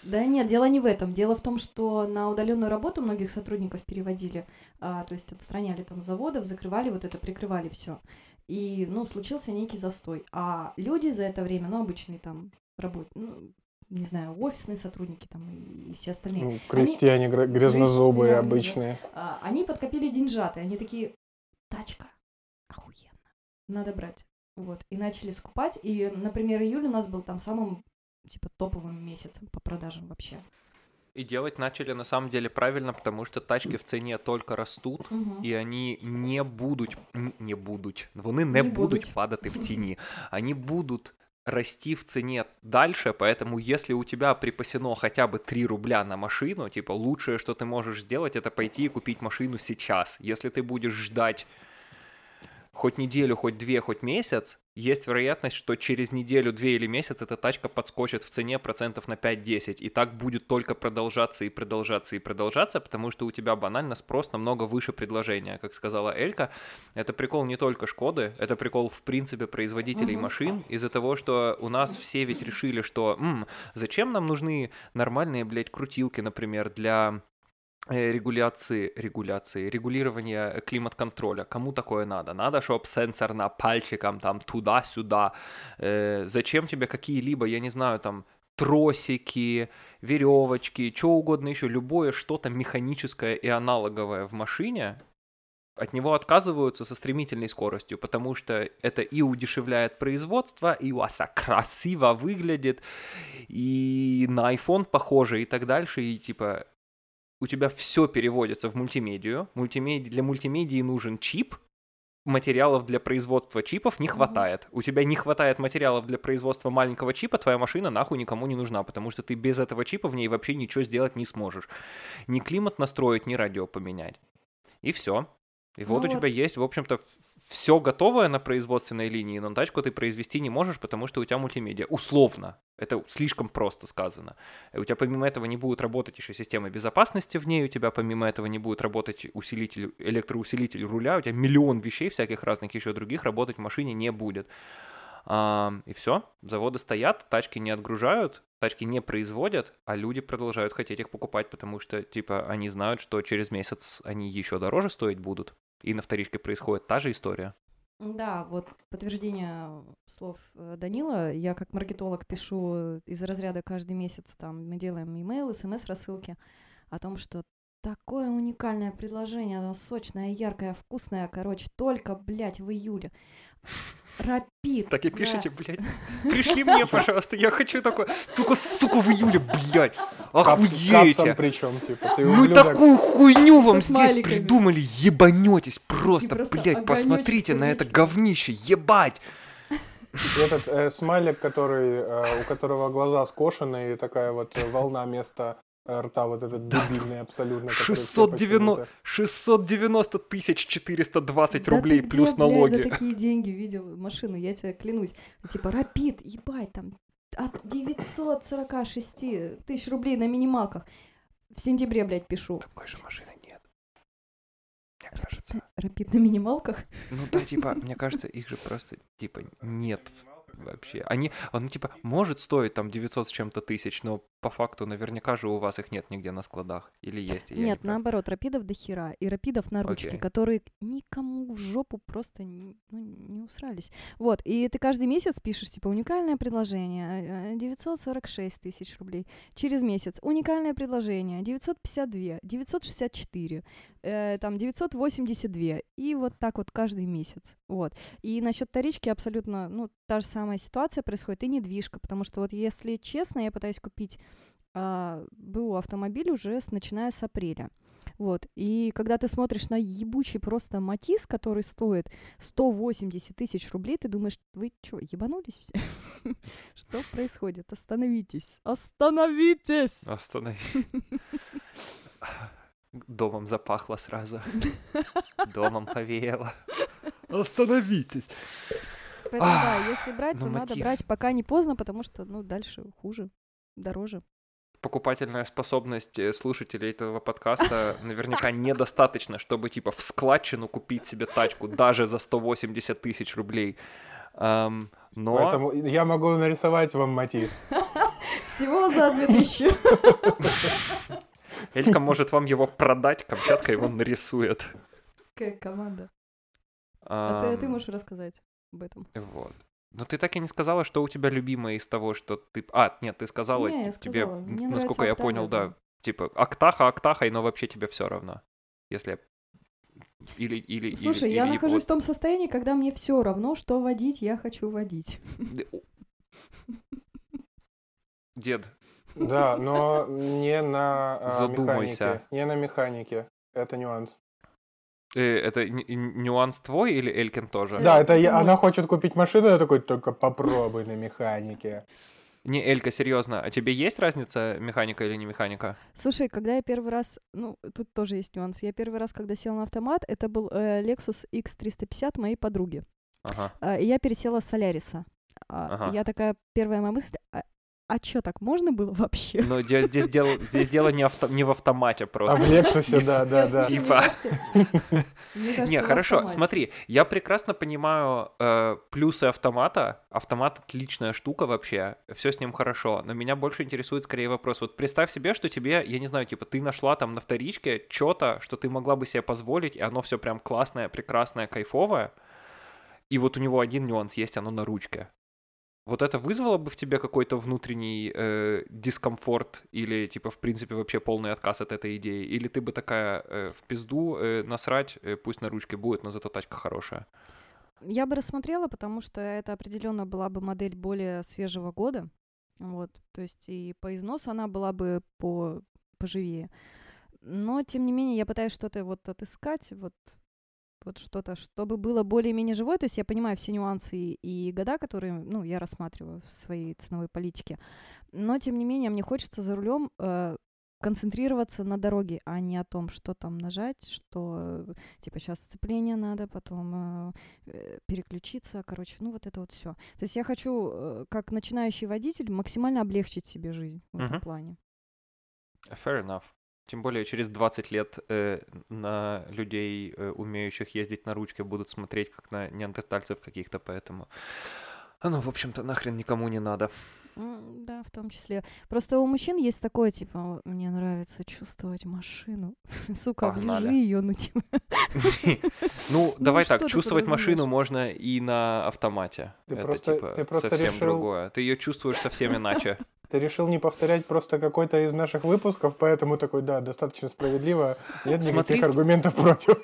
Speaker 3: Да нет, дело не в этом. Дело в том, что на удаленную работу многих сотрудников переводили, а, то есть отстраняли там заводов, закрывали вот это, прикрывали все. И, ну, случился некий застой. А люди за это время, ну, обычные там работ, ну, не знаю, офисные сотрудники там и, и все остальные,
Speaker 2: Ну, крестьяне гр- грязнозубые
Speaker 3: крестьяне, да.
Speaker 2: обычные.
Speaker 3: а, они подкопили деньжаты, они такие, тачка, охуенно, надо брать. Вот, и начали скупать. И, например, июль у нас был там самым, типа, топовым месяцем по продажам вообще.
Speaker 1: И делать начали на самом деле правильно, потому что тачки в цене только растут,
Speaker 3: Мгм.
Speaker 1: і вони не будуть, н- не будуть, вони не,
Speaker 3: Не
Speaker 1: будуть
Speaker 3: будуть.
Speaker 1: падати в ціні. [LAUGHS] Они будут расти в цене дальше, поэтому если у тебя припасено хотя бы 3 рубля на машину, типа лучшее, что ты можешь сделать, это пойти и купить машину сейчас. Если ты будешь ждать хоть неделю, хоть две, хоть месяц, есть вероятность, что через неделю, две или месяц эта тачка подскочит в цене процентов на 5-10. И так будет только продолжаться и продолжаться и продолжаться, потому что у тебя банально спрос намного выше предложения. Как сказала Элька, это прикол не только Шкоды, это прикол в принципе производителей машин из-за того, что у нас все ведь решили, что «М, зачем нам нужны нормальные, блядь, крутилки, например, для регуляции, регуляции, регулирования климат-контроля. Кому такое надо? Надо, чтобы сенсор на пальчиком там туда-сюда. Э, зачем тебе какие-либо, я не знаю, там тросики, веревочки, что угодно еще, любое что-то механическое и аналоговое в машине, от него отказываются со стремительной скоростью, потому что это и удешевляет производство, и у вас красиво выглядит, и на iPhone похоже, и так дальше, и типа у тебя все переводится в мультимедию. Мультимеди... Для мультимедии нужен чип, материалов для производства чипов не хватает. У тебя не хватает материалов для производства маленького чипа, твоя машина нахуй никому не нужна, потому что ты без этого чипа в ней вообще ничего сделать не сможешь. Ни климат настроить, ни радио поменять. И все. И вот
Speaker 3: Ну
Speaker 1: у тебя
Speaker 3: вот.
Speaker 1: есть, в общем-то, все готовое на производственной линии, но тачку ты произвести не можешь, потому что у тебя мультимедиа. Условно. Это слишком просто сказано. У тебя помимо этого не будет работать еще система безопасности в ней, у тебя помимо этого не будет работать усилитель, электроусилитель руля, у тебя миллион вещей всяких разных еще других работать в машине не будет. А, и все, заводы стоят, тачки не отгружают, тачки не производят, а люди продолжают хотеть их покупать, потому что, типа, они знают, что через месяц они еще дороже стоить будут. И на вторичке происходит та же история.
Speaker 3: Да, вот подтверждение слов э, Данила. Я как маркетолог пишу э, из разряда каждый месяц, там мы делаем имейл, смс-рассылки о том, что такое уникальное предложение, оно сочное, яркое, вкусное, короче, только, блядь, в июле. Рапид.
Speaker 1: Так и пишите, блядь. Пришли мне, [LAUGHS] пожалуйста, я хочу такое. Только, сука, в июле, блядь.
Speaker 2: Капсом
Speaker 1: Охуеете.
Speaker 2: причем, типа, ты
Speaker 1: Мы
Speaker 2: ублюдок.
Speaker 1: такую хуйню вам здесь придумали, ебанетесь просто, блядь, посмотрите на это говнище, ебать.
Speaker 2: Этот э, смайлик, который, э, у которого глаза скошены, и такая вот волна вместо рта, вот этот дебильный абсолютно. который все
Speaker 1: 690,
Speaker 2: почему-то-
Speaker 1: 690 тысяч 420
Speaker 3: Да
Speaker 1: рублей
Speaker 3: ты
Speaker 1: плюс
Speaker 3: где, блядь,
Speaker 1: налоги.
Speaker 3: за такие деньги видел машину, я тебе клянусь. Типа, рапид, ебать, там от 946 тысяч рублей на минималках. В сентябре, блядь, пишу.
Speaker 1: Такой же машины нет. Мне кажется.
Speaker 3: Рапид на минималках?
Speaker 1: Ну да, типа, мне кажется, их же просто, типа, нет. Вообще. Они, он типа, может стоить там 900 с чем-то тысяч, но по факту наверняка же у вас их нет нигде на складах. Или есть? и не
Speaker 3: Нет,
Speaker 1: прав.
Speaker 3: наоборот, рапидов до хера. И рапидов на ручке,
Speaker 1: Окей.
Speaker 3: которые никому в жопу просто не, ну, не усрались. Вот, и ты каждый месяц пишешь, типа, уникальное предложение, э, 946 тысяч рублей. Через месяц уникальное предложение, 952, 964, э, там, 982. И вот так вот каждый месяц. Вот. И насчет вторички абсолютно, ну, та же самая ситуация происходит, и недвижка, потому что вот если честно, я пытаюсь купить а, БУ автомобиль уже с, начиная с апреля. Вот. И когда ты смотришь на ебучий просто Матис, который стоит 180 тысяч рублей, ты думаешь, вы что, ебанулись все? [LAUGHS] Что происходит? Остановитесь! Остановитесь!
Speaker 1: Останови. [LAUGHS] Домом запахло сразу. [LAUGHS] Домом повеяло. Остановитесь.
Speaker 3: Поэтому да, если брать,
Speaker 1: ну,
Speaker 3: то надо брать пока не поздно, потому что, ну, дальше хуже, дороже.
Speaker 1: Покупательная способность э, слушателей этого подкаста наверняка недостаточно, чтобы типа в складчину купить себе тачку даже за 180 тысяч рублей. Ам, но
Speaker 2: Поэтому я могу нарисовать вам Матис.
Speaker 3: Всего за 2000.
Speaker 1: Элька может вам его продать, Камчатка его нарисует.
Speaker 3: Какая команда. А ты, ты
Speaker 1: Ам,
Speaker 3: можешь рассказать об этом.
Speaker 1: Вот. Но ты так и не сказала, что у тебя любимое из того, что ты... А, нет, ты сказала,
Speaker 3: Не, я
Speaker 1: тебе,
Speaker 3: сказала. Мне
Speaker 1: насколько я понял,
Speaker 3: да.
Speaker 1: типа, Актаха, Актахой, но вообще тебе все равно. Если... я- Или, или, или-
Speaker 3: Слушай, я
Speaker 1: или
Speaker 3: нахожусь
Speaker 1: вот-
Speaker 3: в том состоянии, когда мне все равно, что водить, я хочу водить.
Speaker 1: Дед,
Speaker 2: Да, но не на а,
Speaker 1: Задумайся.
Speaker 2: механике. Не на механике. Это нюанс.
Speaker 1: Э, это нюанс твой или Элькин тоже?
Speaker 2: Да, это я- она хочет купить машину, я такой, только попробуй на механике.
Speaker 1: Не, Элька, серьезно, а тебе есть разница, механика или не механика?
Speaker 3: Слушай, когда я первый раз, ну, тут тоже есть нюанс. Я первый раз, когда села на автомат, это был э, Lexus X350 моей подруги.
Speaker 1: Ага.
Speaker 3: А, и я пересела с Соляриса. А,
Speaker 1: Ага.
Speaker 3: Я такая, первая моя мысль, а, а чё, так можно было вообще?
Speaker 1: Де- здесь дело, здесь дело не, авто- не в автомате
Speaker 2: А
Speaker 1: просто.
Speaker 2: в Лексусе, да, да, да.
Speaker 1: Типа. Не, хорошо, смотри, я прекрасно понимаю э, плюсы автомата. Автомат отличная штука вообще, все с ним хорошо. Но меня больше интересует скорее вопрос. Вот представь себе, что тебе, я не знаю, типа ты нашла там на вторичке что-то, что ты могла бы себе позволить, и оно все прям классное, прекрасное, кайфовое. И вот у него один нюанс есть, оно на ручке. Вот это вызвало бы в тебе какой-то внутренний э, дискомфорт или, типа, в принципе, вообще полный отказ от этой идеи? Или ты бы такая э, в пизду, э, насрать, э, пусть на ручке будет, но зато тачка хорошая?
Speaker 3: Я бы рассмотрела, потому что это определенно была бы модель более свежего года. Вот, то есть и по износу она была бы по поживее. Но, тем не менее, я пытаюсь что-то вот отыскать, вот, вот что-то, чтобы было более-менее живое. То есть я понимаю все нюансы и, и года, которые, ну, я рассматриваю в своей ценовой политике. Но, тем не менее, мне хочется за рулем э, концентрироваться на дороге, а не о том, что там нажать, что, типа, сейчас сцепление надо, потом э, переключиться, короче, ну вот это вот все. То есть я хочу, э, как начинающий водитель, максимально облегчить себе жизнь в этом
Speaker 1: Мгм.
Speaker 3: плане.
Speaker 1: Fair enough. Тем более через 20 лет э, на людей, э, умеющих ездить на ручке, будут смотреть как на неандертальцев каких-то, поэтому... Ну, в общем-то, нахрен никому не надо.
Speaker 3: Да, в том числе. Просто у мужчин есть такое, типа, мне нравится чувствовать машину. [LAUGHS] Сука,
Speaker 1: Погнали.
Speaker 3: оближи ее, ну типа. [LAUGHS]
Speaker 1: Ну, [LAUGHS] давай
Speaker 3: что
Speaker 1: так, чувствовать машину можно и на автомате.
Speaker 2: Ты
Speaker 1: Это
Speaker 2: просто-
Speaker 1: типа совсем другое. Ты ее чувствуешь совсем иначе.
Speaker 2: Ты решил не повторять просто какой-то из наших выпусков, поэтому такой, да, достаточно справедливо. Нет никаких аргументов против.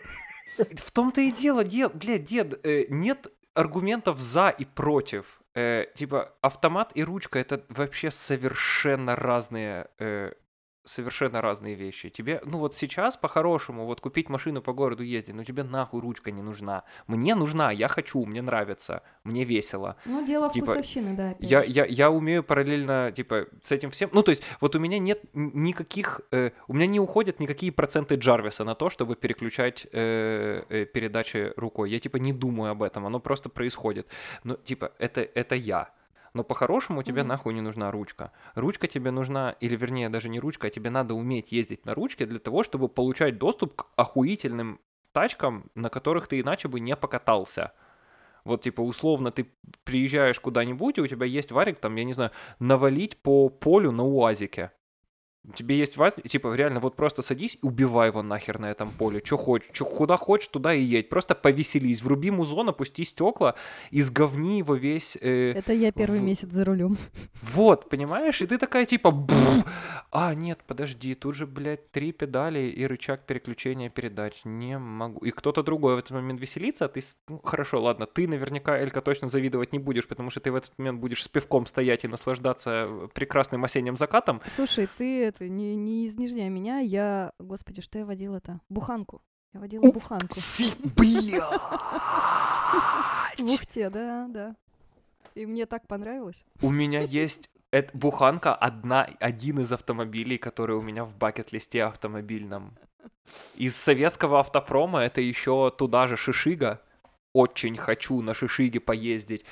Speaker 1: В том-то и дело, дед, блядь, дед, э, нет аргументов за и против. Э, типа, автомат и ручка это вообще совершенно разные, э, совершенно разные вещи. Тебе, ну вот сейчас по-хорошему, вот купить машину по городу ездить, ну тебе нахуй ручка не нужна. Мне нужна, я хочу, мне нравится, мне весело.
Speaker 3: Ну, дело
Speaker 1: Типа,
Speaker 3: вкусовщины, да. опять
Speaker 1: Я, я, я умею параллельно, типа, с этим всем. Ну, то есть, вот у меня нет никаких. э, у меня не уходят никакие проценты Джарвиса на то, чтобы переключать э, э, передачи рукой. Я, типа, не думаю об этом, оно просто происходит. Но, типа, это, это я. Но по-хорошему тебе
Speaker 3: Мгм.
Speaker 1: нахуй не нужна ручка. Ручка тебе нужна, или вернее, даже не ручка, а тебе надо уметь ездить на ручке для того, чтобы получать доступ к охуительным тачкам, на которых ты иначе бы не покатался. Вот, типа, условно, ты приезжаешь куда-нибудь, и у тебя есть варик, там, я не знаю, навалить по полю на УАЗике. Тебе есть вазик, типа, реально, вот просто садись, убивай его нахер на этом поле. Что хочешь, чё, куда хочешь, туда и едь. Просто повеселись. Вруби музон, опусти стекла, изговни его весь... э,
Speaker 3: Это я первый
Speaker 1: в-
Speaker 3: месяц за рулем.
Speaker 1: вот, понимаешь? И ты такая, типа, а, нет, подожди, тут же, блядь, три педали и рычаг переключения передач. Не могу. И кто-то другой в этот момент веселится, а ты... Ну, хорошо, ладно, ты наверняка, Элька, точно завидовать не будешь, потому что ты в этот момент будешь с пивком стоять и наслаждаться э, прекрасным осенним закатом.
Speaker 3: Слушай, ты это не, не изнежняй меня. Я, господи, что я водила-то? Буханку. Я водила
Speaker 1: У,
Speaker 3: буханку.
Speaker 1: Блядь!
Speaker 3: В Ухте, да, да. И мне так понравилось.
Speaker 1: У меня есть эт- буханка одна, один из автомобилей, который у меня в бакет-листе автомобильном. Из советского автопрома это еще туда же Шишига. Очень хочу на Шишиге поездить.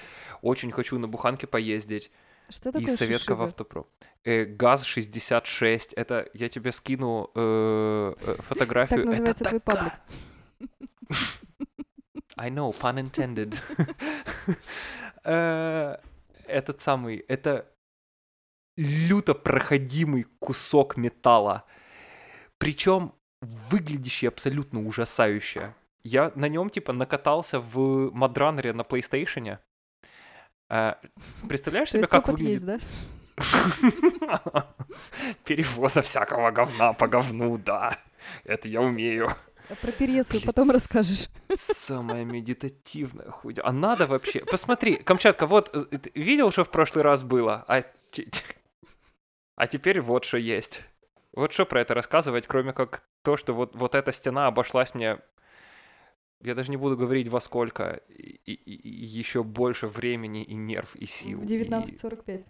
Speaker 1: Очень хочу на буханке поездить.
Speaker 3: Что такое
Speaker 1: из советского
Speaker 3: шишига?
Speaker 1: автопрома. Э, ГАЗ-66. Это я тебе скину э, э, [LAUGHS] фотографию.
Speaker 3: Так
Speaker 1: Это
Speaker 3: называется твой
Speaker 1: такая-
Speaker 3: паблик. [LAUGHS]
Speaker 1: I know, pun intended. [LAUGHS] Э, Этот самый, это люто проходимый кусок металла. Причем выглядящий абсолютно ужасающе. Я на нем типа накатался в Мадранере на PlayStation. Э, Представляешь себе, как выглядит
Speaker 3: есть, [LAUGHS] да?
Speaker 1: Перевоза всякого говна по говну, да. Это я умею.
Speaker 3: А Про
Speaker 1: Блин,
Speaker 3: потом расскажешь.
Speaker 1: Самая медитативная хуйня. А надо вообще... Посмотри, Камчатка, вот э, ты видел, что в прошлый раз было? А, а теперь вот что есть. Вот что про это рассказывать, кроме как то, что вот, вот эта стена обошлась мне... Я даже не буду говорить во сколько. И, еще больше времени и нерв, и сил.
Speaker 3: В
Speaker 1: и-
Speaker 3: 19.45.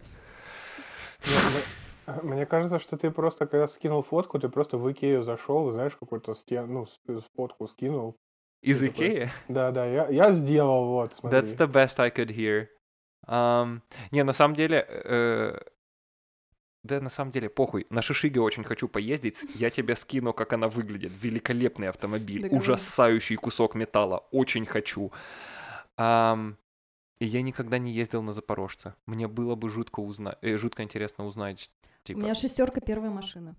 Speaker 2: Нет, мне- кажется, что ты просто, когда скинул фотку, ты просто в Икею зашел, знаешь, какую-то стен, ну, фотку скинул.
Speaker 1: Из Икеи?
Speaker 2: Да-да, я, я сделал, вот, смотри.
Speaker 1: That's the best I could hear. Ам, не, на самом деле, э, да, на самом деле, похуй. На Шишиге очень хочу поездить. Я тебе скину, как она выглядит. Великолепный автомобиль. Ужасающий кусок металла. Очень хочу. Ам, и я никогда не ездил на Запорожце. Мне было бы жутко, узна... э, жутко интересно узнать.
Speaker 3: У
Speaker 1: Типа,
Speaker 3: меня шестерка первая машина.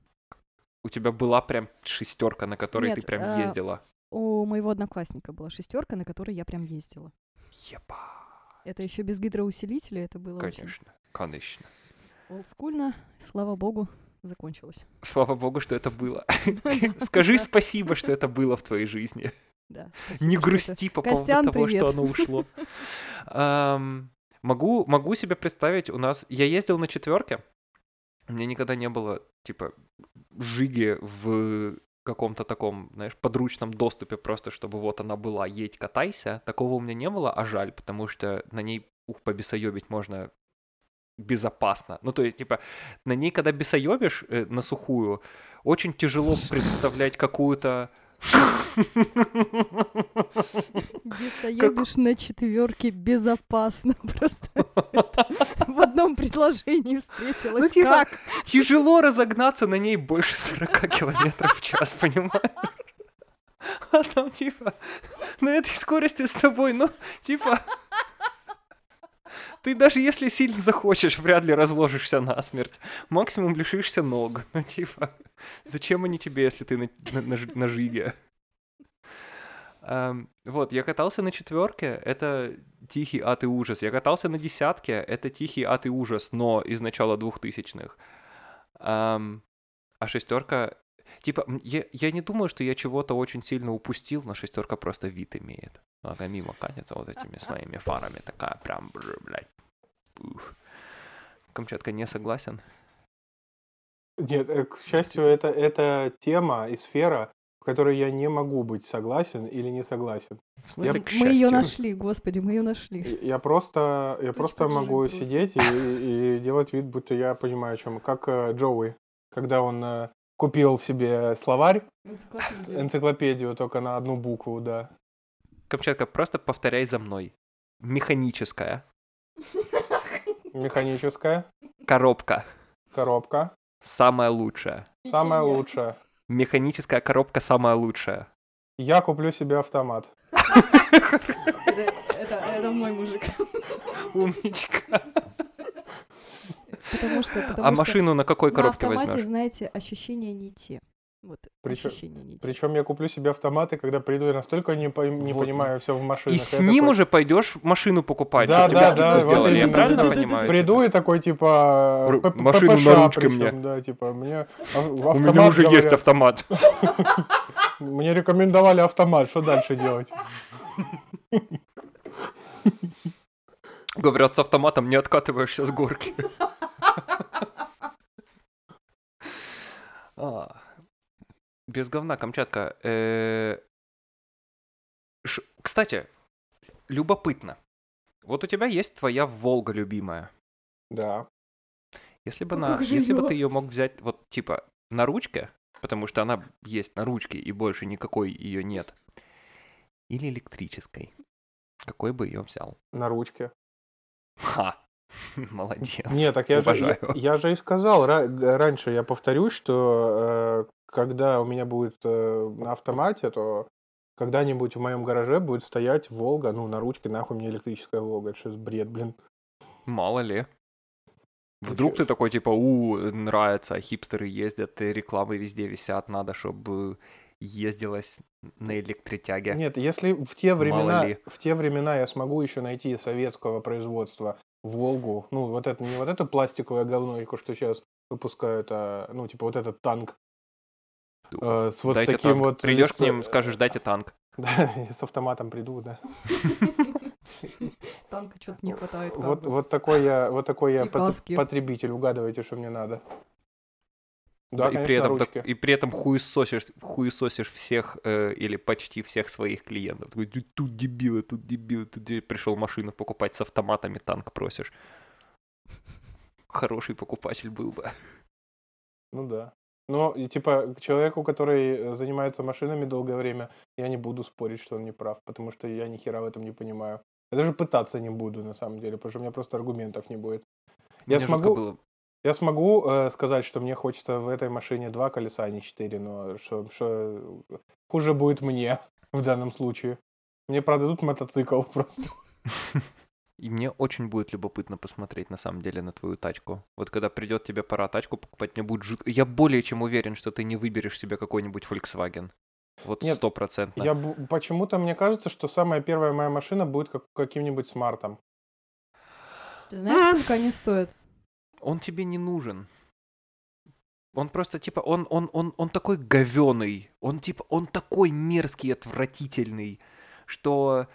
Speaker 1: у тебя была прям шестерка, на которой
Speaker 3: Нет,
Speaker 1: ты прям
Speaker 3: а,
Speaker 1: ездила.
Speaker 3: У моего одноклассника была шестерка, на которой я прям ездила.
Speaker 1: Еба.
Speaker 3: Это еще без гидроусилителя, это было очень
Speaker 1: Конечно, конечно.
Speaker 3: Олдскульно. Слава богу, закончилось.
Speaker 1: Слава богу, что это было. [LAUGHS] [LAUGHS] Скажи спасибо, что это было в твоей жизни.
Speaker 3: Да,
Speaker 1: Не
Speaker 3: спасибо, это-
Speaker 1: грусти по поводу
Speaker 3: Костян,
Speaker 1: того,
Speaker 3: привет.
Speaker 1: что оно ушло. [LAUGHS] Ам, Могу, могу себе представить, у нас... Я ездил на четверке, у меня никогда не было, типа, жиги в каком-то таком, знаешь, подручном доступе, просто чтобы вот она была, едь, катайся. Такого у меня не было, а жаль, потому что на ней, ух, побесоебить можно безопасно. Ну, то есть, типа, на ней, когда бесоебишь э, на сухую, очень тяжело представлять какую-то...
Speaker 3: Бесоебишь [LAUGHS] на четверке безопасно. [LAUGHS] Просто в одном предложении встретилась.
Speaker 1: Ну, типа,
Speaker 3: Как?
Speaker 1: Тяжело разогнаться на ней больше 40 километров в час, понимаешь? А там, типа, на этой скорости с тобой, ну, типа... Ты даже если сильно захочешь, вряд ли разложишься насмерть. Максимум лишишься ног. [LAUGHS] Ну, типа, зачем они тебе, если ты на, на, на на жиге? Ам, вот, я катался на четверке, это тихий ад и ужас. Я катался на десятке, это тихий ад и ужас, но из начала двухтысячных. Ам, а шестерка, типа, я, я не думаю, что я чего-то очень сильно упустил, но шестерка просто вид имеет. Она мимо катится вот этими [LAUGHS] своими фарами, такая прям, блядь. уф. Камчатка не согласен.
Speaker 2: Нет, э, к счастью, это, это тема и сфера, в которой я не могу быть согласен или не согласен.
Speaker 1: Смысле,
Speaker 2: Я-
Speaker 1: к
Speaker 3: Мы ее нашли, господи, мы ее нашли.
Speaker 2: Я просто, я просто могу
Speaker 3: просто.
Speaker 2: сидеть и, и делать вид, будто я понимаю, о чем. Как э, Джоуи, когда он э, купил себе словарь,
Speaker 3: Энциклопедия.
Speaker 2: энциклопедию только на одну букву, да.
Speaker 1: Камчатка, просто повторяй за мной. Механическая.
Speaker 2: Механическая
Speaker 1: Коробка.
Speaker 2: коробка,
Speaker 1: Самая лучшая.
Speaker 2: самая лучшая.
Speaker 1: Механическая коробка самая лучшая.
Speaker 2: Я куплю себе автомат.
Speaker 3: Это мой мужик.
Speaker 1: Умничка.
Speaker 3: Потому что, потому
Speaker 1: А
Speaker 3: что
Speaker 1: машину на какой
Speaker 3: на
Speaker 1: коробке
Speaker 3: автомате,
Speaker 1: возьмешь?
Speaker 3: знаете, ощущения не те. Вот
Speaker 2: Причём-
Speaker 3: ощущения не те.
Speaker 2: Причем я куплю себе автомат, и когда приду, я настолько не, пойм- не
Speaker 1: Вот.
Speaker 2: понимаю все в машинах.
Speaker 1: И с
Speaker 2: я
Speaker 1: ним
Speaker 2: такой
Speaker 1: уже пойдешь машину покупать,
Speaker 2: Да, да, да, вот
Speaker 1: сделали, я
Speaker 2: именно.
Speaker 1: правильно понимаю?
Speaker 2: Приду и такой, типа,
Speaker 1: Ру-
Speaker 2: п- п-
Speaker 1: машину на ручке мне.
Speaker 2: Да, типа, мне [LAUGHS] а-
Speaker 1: У меня уже есть автомат. [LAUGHS]
Speaker 2: Мне рекомендовали автомат, что дальше делать? [LAUGHS]
Speaker 1: Говорят, с автоматом не откатываешься с горки. А, Без говна, Камчатка. Э, Кстати, любопытно. Вот у тебя есть твоя Волга любимая.
Speaker 2: Да.
Speaker 1: Если бы,
Speaker 3: Ну
Speaker 1: на, если бы ты ее мог взять вот типа на ручке, потому что она есть на ручке и больше никакой ее нет, или электрической, какой бы ее взял?
Speaker 2: На ручке.
Speaker 1: Ха! [LAUGHS] Молодец.
Speaker 2: Нет, так я же, я,
Speaker 1: Обожаю.
Speaker 2: я же и сказал раньше, я повторюсь, что э, когда у меня будет э, на автомате, то когда-нибудь в моем гараже будет стоять Волга, ну, на ручке, нахуй мне электрическая Волга, это что бред, блин.
Speaker 1: Мало ли. Вдруг ты такой, типа, у, нравится, а хипстеры ездят, рекламы везде висят, надо, чтобы ездилось на электротяге.
Speaker 2: Нет, если в те времена, в те времена я смогу еще найти советского производства Волгу, ну, вот это, не вот это пластиковое говно, что сейчас выпускают, а, ну, типа вот этот танк, э, с вот
Speaker 1: Дайте
Speaker 2: таким
Speaker 1: танк.
Speaker 2: вот...
Speaker 1: Придешь
Speaker 2: с-
Speaker 1: к ним, скажешь, дайте танк. [LAUGHS]
Speaker 2: Да, с автоматом приду, да. [LAUGHS]
Speaker 3: Танка что-то не хватает.
Speaker 2: Вот, вот такой я, вот такой я потребитель, угадывайте, что мне надо. Да,
Speaker 1: и,
Speaker 2: конечно,
Speaker 1: при этом, так- и при этом хуесосишь, хуесосишь всех э, или почти всех своих клиентов. Такой, «Тут- дебилы, тут дебилы, тут де- пришел машину покупать с автоматами, танк просишь. Хороший покупатель был бы.
Speaker 2: Ну да. Но, и, типа, человеку, который э, занимается машинами долгое время, я не буду спорить, что он не прав, потому что я ни хера в этом не понимаю. Я даже пытаться не буду, на самом деле, потому что у меня просто аргументов не будет. Я
Speaker 1: Мне
Speaker 2: смогу-
Speaker 1: было.
Speaker 2: Я смогу э, сказать, что мне хочется в этой машине два колеса, а не четыре, но что, что хуже будет мне [LAUGHS] в данном случае. Мне продадут мотоцикл [LAUGHS] просто. [LAUGHS]
Speaker 1: И мне очень будет любопытно посмотреть на самом деле на твою тачку. Вот когда придет тебе пора тачку покупать, мне будет жутко. Я более чем уверен, что ты не выберешь себе какой-нибудь Volkswagen. Вот
Speaker 2: Нет,
Speaker 1: стопроцентно.
Speaker 2: Я почему-то мне кажется, что самая первая моя машина будет как, каким-нибудь смартом.
Speaker 3: Ты знаешь, сколько они стоят?
Speaker 1: Он тебе не нужен. Он просто типа, он, он, он, он такой говеный, он типа, он такой мерзкий, отвратительный, что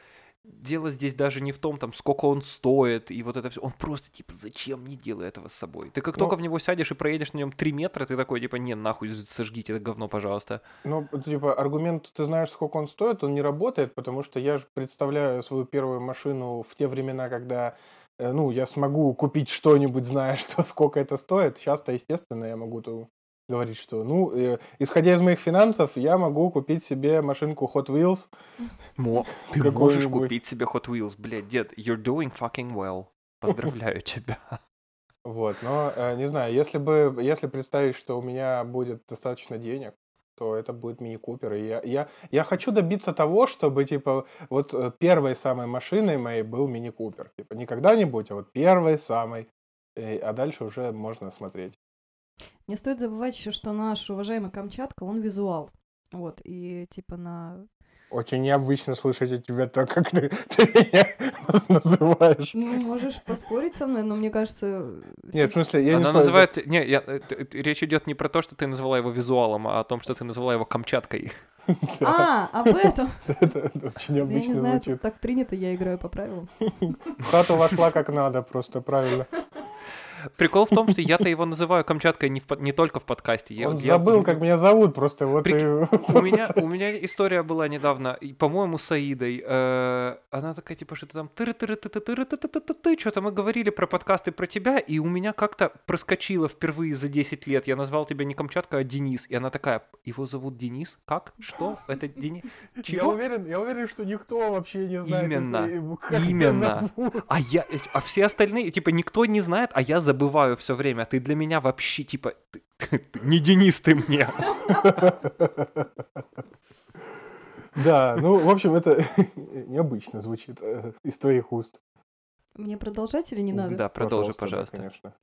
Speaker 1: дело здесь даже не в том, там, сколько он стоит, и вот это все. Он просто, типа, зачем мне делай этого с собой? Ты как
Speaker 2: Ну-
Speaker 1: только в него сядешь и проедешь на нем 3 метра, ты такой, типа, не, нахуй, сожгите это говно, пожалуйста.
Speaker 2: Ну, типа, аргумент, ты знаешь, сколько он стоит, он не работает, потому что я же представляю свою первую машину в те времена, когда, ну, я смогу купить что-нибудь, зная, [LAUGHS] что сколько это стоит. Сейчас-то, естественно, я могу то говорить, что, ну, э, исходя из моих финансов, я могу купить себе машинку Hot Wheels.
Speaker 1: Мо, [LAUGHS] ты можешь купить себе Hot Wheels, блядь, дед, you're doing fucking well. [LAUGHS] Поздравляю тебя.
Speaker 2: Вот, но, э, не знаю, если бы, если представить, что у меня будет достаточно денег, то это будет мини-купер. И я, я, я хочу добиться того, чтобы, типа, вот э, первой самой машиной моей был мини-купер. Типа, не когда-нибудь, а вот первой самой. Э, А дальше уже можно смотреть.
Speaker 3: Не стоит забывать еще, что наш уважаемый Камчатка, он визуал. Вот, и типа на...
Speaker 2: Очень необычно слышать от тебя то, как ты, [LAUGHS] ты меня [LAUGHS] называешь.
Speaker 3: Ну, можешь поспорить со мной, но мне кажется...
Speaker 2: Нет, в смысле, я не
Speaker 1: Она
Speaker 2: спорю,
Speaker 1: называет... Не, я- э, речь идет не про то, что ты назвала его визуалом, а о том, что ты назвала его Камчаткой. [LAUGHS]
Speaker 3: А, об этом!
Speaker 2: это, очень
Speaker 3: Да Я не
Speaker 2: необычно
Speaker 3: знаю, так принято, я играю по правилам.
Speaker 2: В хату вошла как надо, просто правильно.
Speaker 1: Прикол в том, что я-то его называю Камчаткой не, в не только в подкасте. Я,
Speaker 2: Он
Speaker 1: я-
Speaker 2: забыл, как меня зовут, просто вот
Speaker 1: Прик-
Speaker 2: и...
Speaker 1: У меня, у меня история была недавно, по-моему, с Аидой. Э, она такая, типа, что-то там тыры тыры ты ты тыры ты ты ты ты ты что-то мы говорили про подкасты про тебя, и у меня как-то проскочило впервые за 10 лет. Я назвал тебя не Камчатка, а Денис. И она такая, его зовут Денис? Как? Что? Это Денис?
Speaker 2: Я уверен, я уверен, что никто вообще не знает,
Speaker 1: Именно,
Speaker 2: меня
Speaker 1: именно. А я, а все остальные, типа, никто не знает, а я забываю все время. Ты для меня вообще, типа, ты- ты- ты- не Денис ты мне.
Speaker 2: Да, ну, в общем, это [LAUGHS] необычно звучит э, из твоих уст.
Speaker 3: Мне продолжать или не надо?
Speaker 1: Да, продолжи,
Speaker 2: Пожалуйста, конечно.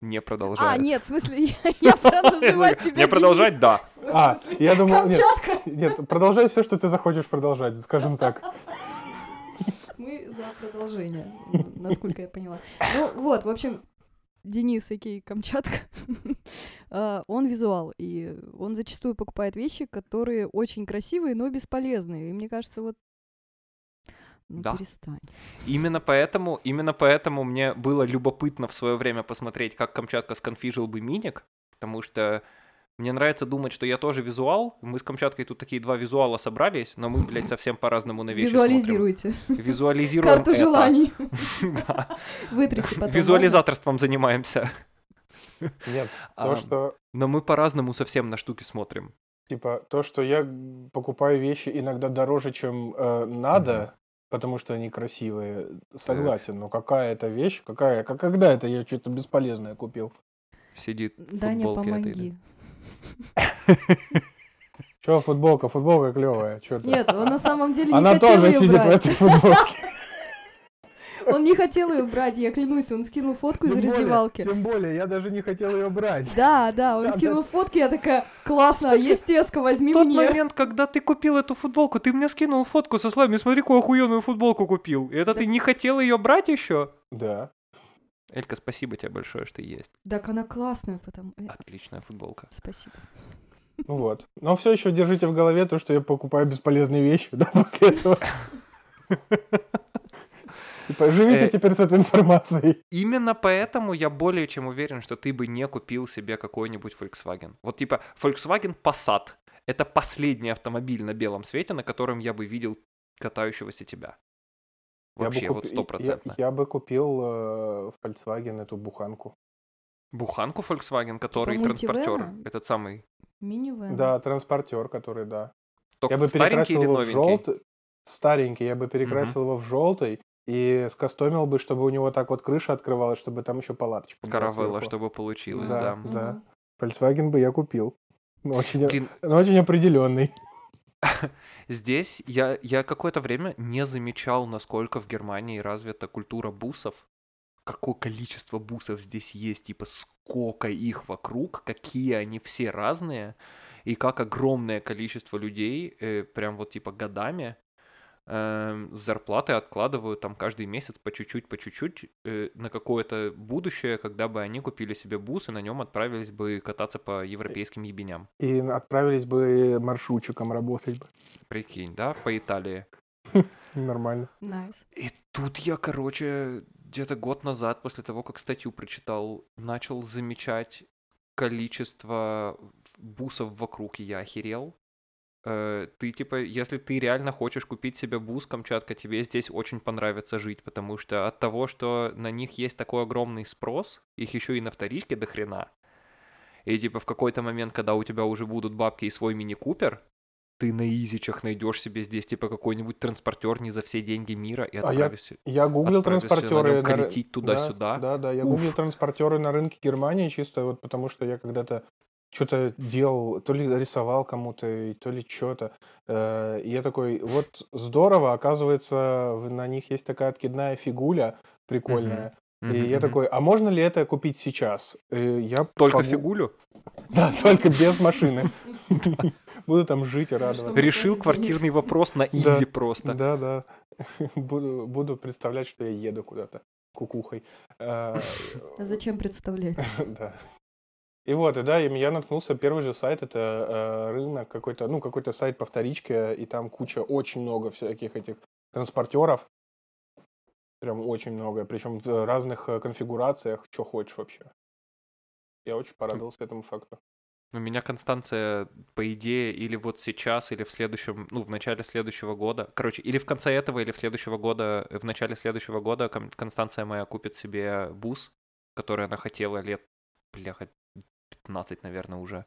Speaker 1: Не
Speaker 3: А,
Speaker 1: продолжай.
Speaker 3: нет, в смысле, я, [LAUGHS] называть тебя
Speaker 1: Не продолжать, да.
Speaker 2: А, я думал, нет, нет, продолжай все, что ты захочешь продолжать, скажем так.
Speaker 3: Мы за продолжение, насколько я поняла. Ну вот, в общем, Денис, Окей, Камчатка, [LAUGHS] а, он визуал, и он зачастую покупает вещи, которые очень красивые, но бесполезные. И мне кажется, вот... Ну,
Speaker 1: Да.
Speaker 3: перестань.
Speaker 1: Именно поэтому, именно поэтому мне было любопытно в свое время посмотреть, как Камчатка сконфижил бы миник, потому что мне нравится думать, что я тоже визуал. Мы с Камчаткой тут такие два визуала собрались, но мы, блядь, совсем по-разному на вещи смотрим.
Speaker 3: Визуализируйте
Speaker 1: Визуализируем
Speaker 3: карту
Speaker 1: это.
Speaker 3: желаний. [LAUGHS]
Speaker 1: Да.
Speaker 3: Вытрите потом.
Speaker 1: Визуализаторством занимаемся.
Speaker 2: Нет,
Speaker 1: А, [LAUGHS]
Speaker 2: то, что,
Speaker 1: Но мы по-разному совсем на штуки смотрим.
Speaker 2: типа, то, что я покупаю вещи иногда дороже, чем э, надо, потому что они красивые, согласен, но какая это вещь, какая, как, когда это я что-то бесполезное купил?
Speaker 1: Сидит в
Speaker 3: Даня,
Speaker 1: футболке этой,
Speaker 3: помоги.
Speaker 2: Че, футболка, футболка клевая, ты?
Speaker 3: Нет, он на самом деле не
Speaker 2: Она
Speaker 3: хотел
Speaker 2: тоже
Speaker 3: ее
Speaker 2: сидит в
Speaker 3: брать.
Speaker 2: этой футболке.
Speaker 3: Он не хотел ее брать, я клянусь, он скинул фотку из
Speaker 2: Тем более-
Speaker 3: раздевалки.
Speaker 2: Тем более, я даже не хотел ее брать.
Speaker 3: Да, да, он
Speaker 2: Да,
Speaker 3: скинул фотки, я такая, классно, есть теска, возьми
Speaker 1: В тот
Speaker 3: мне.
Speaker 1: момент, когда ты купил эту футболку, ты мне скинул фотку со словами «Смотри, какую охуенную футболку купил». И это
Speaker 3: Да.
Speaker 1: ты не хотел ее брать еще?
Speaker 2: Да.
Speaker 1: Элька, спасибо тебе большое, что есть.
Speaker 3: Так она классная, потому... э,
Speaker 1: Отличная футболка.
Speaker 3: Спасибо.
Speaker 2: Вот. Но все еще держите в голове то, что я покупаю бесполезные вещи, да, [LAUGHS] после этого. Типа, живите
Speaker 1: Э,
Speaker 2: теперь с этой информацией.
Speaker 1: Именно поэтому я более чем уверен, что ты бы не купил себе какой-нибудь Volkswagen. Вот типа Volkswagen Passat — это последний автомобиль на белом свете, на котором я бы видел катающегося тебя.
Speaker 2: Я бы
Speaker 1: Вообще, вот стопроцентно.
Speaker 2: Я, я бы купил э, Volkswagen эту буханку.
Speaker 1: Буханку Volkswagen, который
Speaker 3: Типа
Speaker 1: транспортер, этот самый.
Speaker 3: Минивэн.
Speaker 2: Да, транспортер, который, да.
Speaker 1: Только
Speaker 2: Я бы перекрасил его в желтый. Старенький, я бы перекрасил его в желтый и скастомил бы, чтобы у него так вот крыша открывалась, чтобы там еще палаточка была
Speaker 1: Каравелла, чтобы получилось,
Speaker 2: Да,
Speaker 1: да.
Speaker 2: да. Volkswagen бы я купил. Но очень,
Speaker 1: Блин,
Speaker 2: но очень определенный. [LAUGHS]
Speaker 1: Здесь я, я какое-то время не замечал, насколько в Германии развита культура бусов. Какое количество бусов здесь есть, типа сколько их вокруг, какие они все разные, и как огромное количество людей, э, прям вот типа годами, эм, с зарплаты откладывают там каждый месяц по чуть-чуть, по чуть-чуть э, на какое-то будущее, когда бы они купили себе бус и на нем отправились бы кататься по европейским ебеням.
Speaker 2: И отправились бы маршрутчиком работать бы.
Speaker 1: Прикинь, да, по Италии. [LAUGHS]
Speaker 2: Нормально.
Speaker 3: Nice.
Speaker 1: И тут я, короче, где-то год назад, после того, как статью прочитал, начал замечать количество бусов вокруг, и я охерел. Э, Ты, типа, если ты реально хочешь купить себе бус, Камчатка, тебе здесь очень понравится жить, потому что от того, что на них есть такой огромный спрос, их еще и на вторичке до хрена. И, типа, в какой-то момент, когда у тебя уже будут бабки и свой мини-купер, ты на изичах найдешь себе здесь, типа, какой-нибудь транспортер не за все деньги мира и
Speaker 2: А я-
Speaker 1: отправишься,
Speaker 2: Я гуглил
Speaker 1: отправишься
Speaker 2: транспортеры.
Speaker 1: на
Speaker 2: на
Speaker 1: туда-сюда.
Speaker 2: Да, да, да, я
Speaker 1: Уф.
Speaker 2: гуглил транспортеры на рынке Германии чисто вот потому, что я когда-то что-то делал, то ли рисовал кому-то, то ли что-то. Э, И я такой, вот здорово, оказывается, на них есть такая откидная фигуля прикольная. И
Speaker 1: Мгм,
Speaker 2: я такой, а можно ли это купить сейчас? И я
Speaker 1: Только
Speaker 2: погу-
Speaker 1: фигулю? [LAUGHS]
Speaker 2: Да, только без машины. [LAUGHS] Буду там жить и радоваться.
Speaker 1: Решил квартирный вопрос на изи просто.
Speaker 2: Да, да. [LAUGHS] Буду, буду представлять, что я еду куда-то кукухой. Э,
Speaker 3: А зачем представлять?
Speaker 2: Да. И вот, и да, и я наткнулся, первый же сайт, это э, рынок какой-то, ну, какой-то сайт по вторичке, и там куча, очень много всяких этих транспортеров. Прям очень много, причем в разных э, конфигурациях, что хочешь вообще. Я очень порадовался этому факту.
Speaker 1: У меня Констанция, по идее, или вот сейчас, или в следующем, ну, в начале следующего года, короче, или в конце этого, или в следующего года, в начале следующего года Кон- Констанция моя купит себе бус, который она хотела лет, бляха, 15, наверное, уже.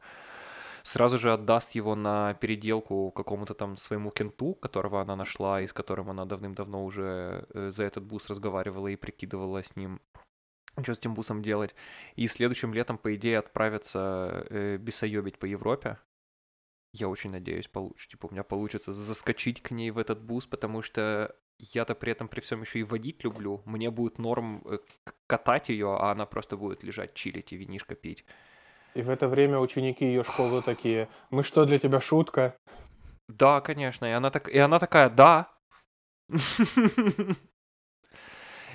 Speaker 1: Сразу же отдаст его на переделку какому-то там своему кенту, которого она нашла, и с которым она давным-давно уже э, за этот бус разговаривала и прикидывала с ним, что с этим бусом делать. И следующим летом, по идее, отправятся э, бесоебить по Европе. я очень надеюсь, получится. Типа, у меня получится заскочить к ней в этот бус, потому что я-то при этом при всем еще и водить люблю. Мне будет норм э, катать ее, а она просто будет лежать, чилить и винишко пить.
Speaker 2: И в это время ученики ее школы такие, мы что, для тебя шутка?
Speaker 1: Да, конечно. И она, так... и она такая, да.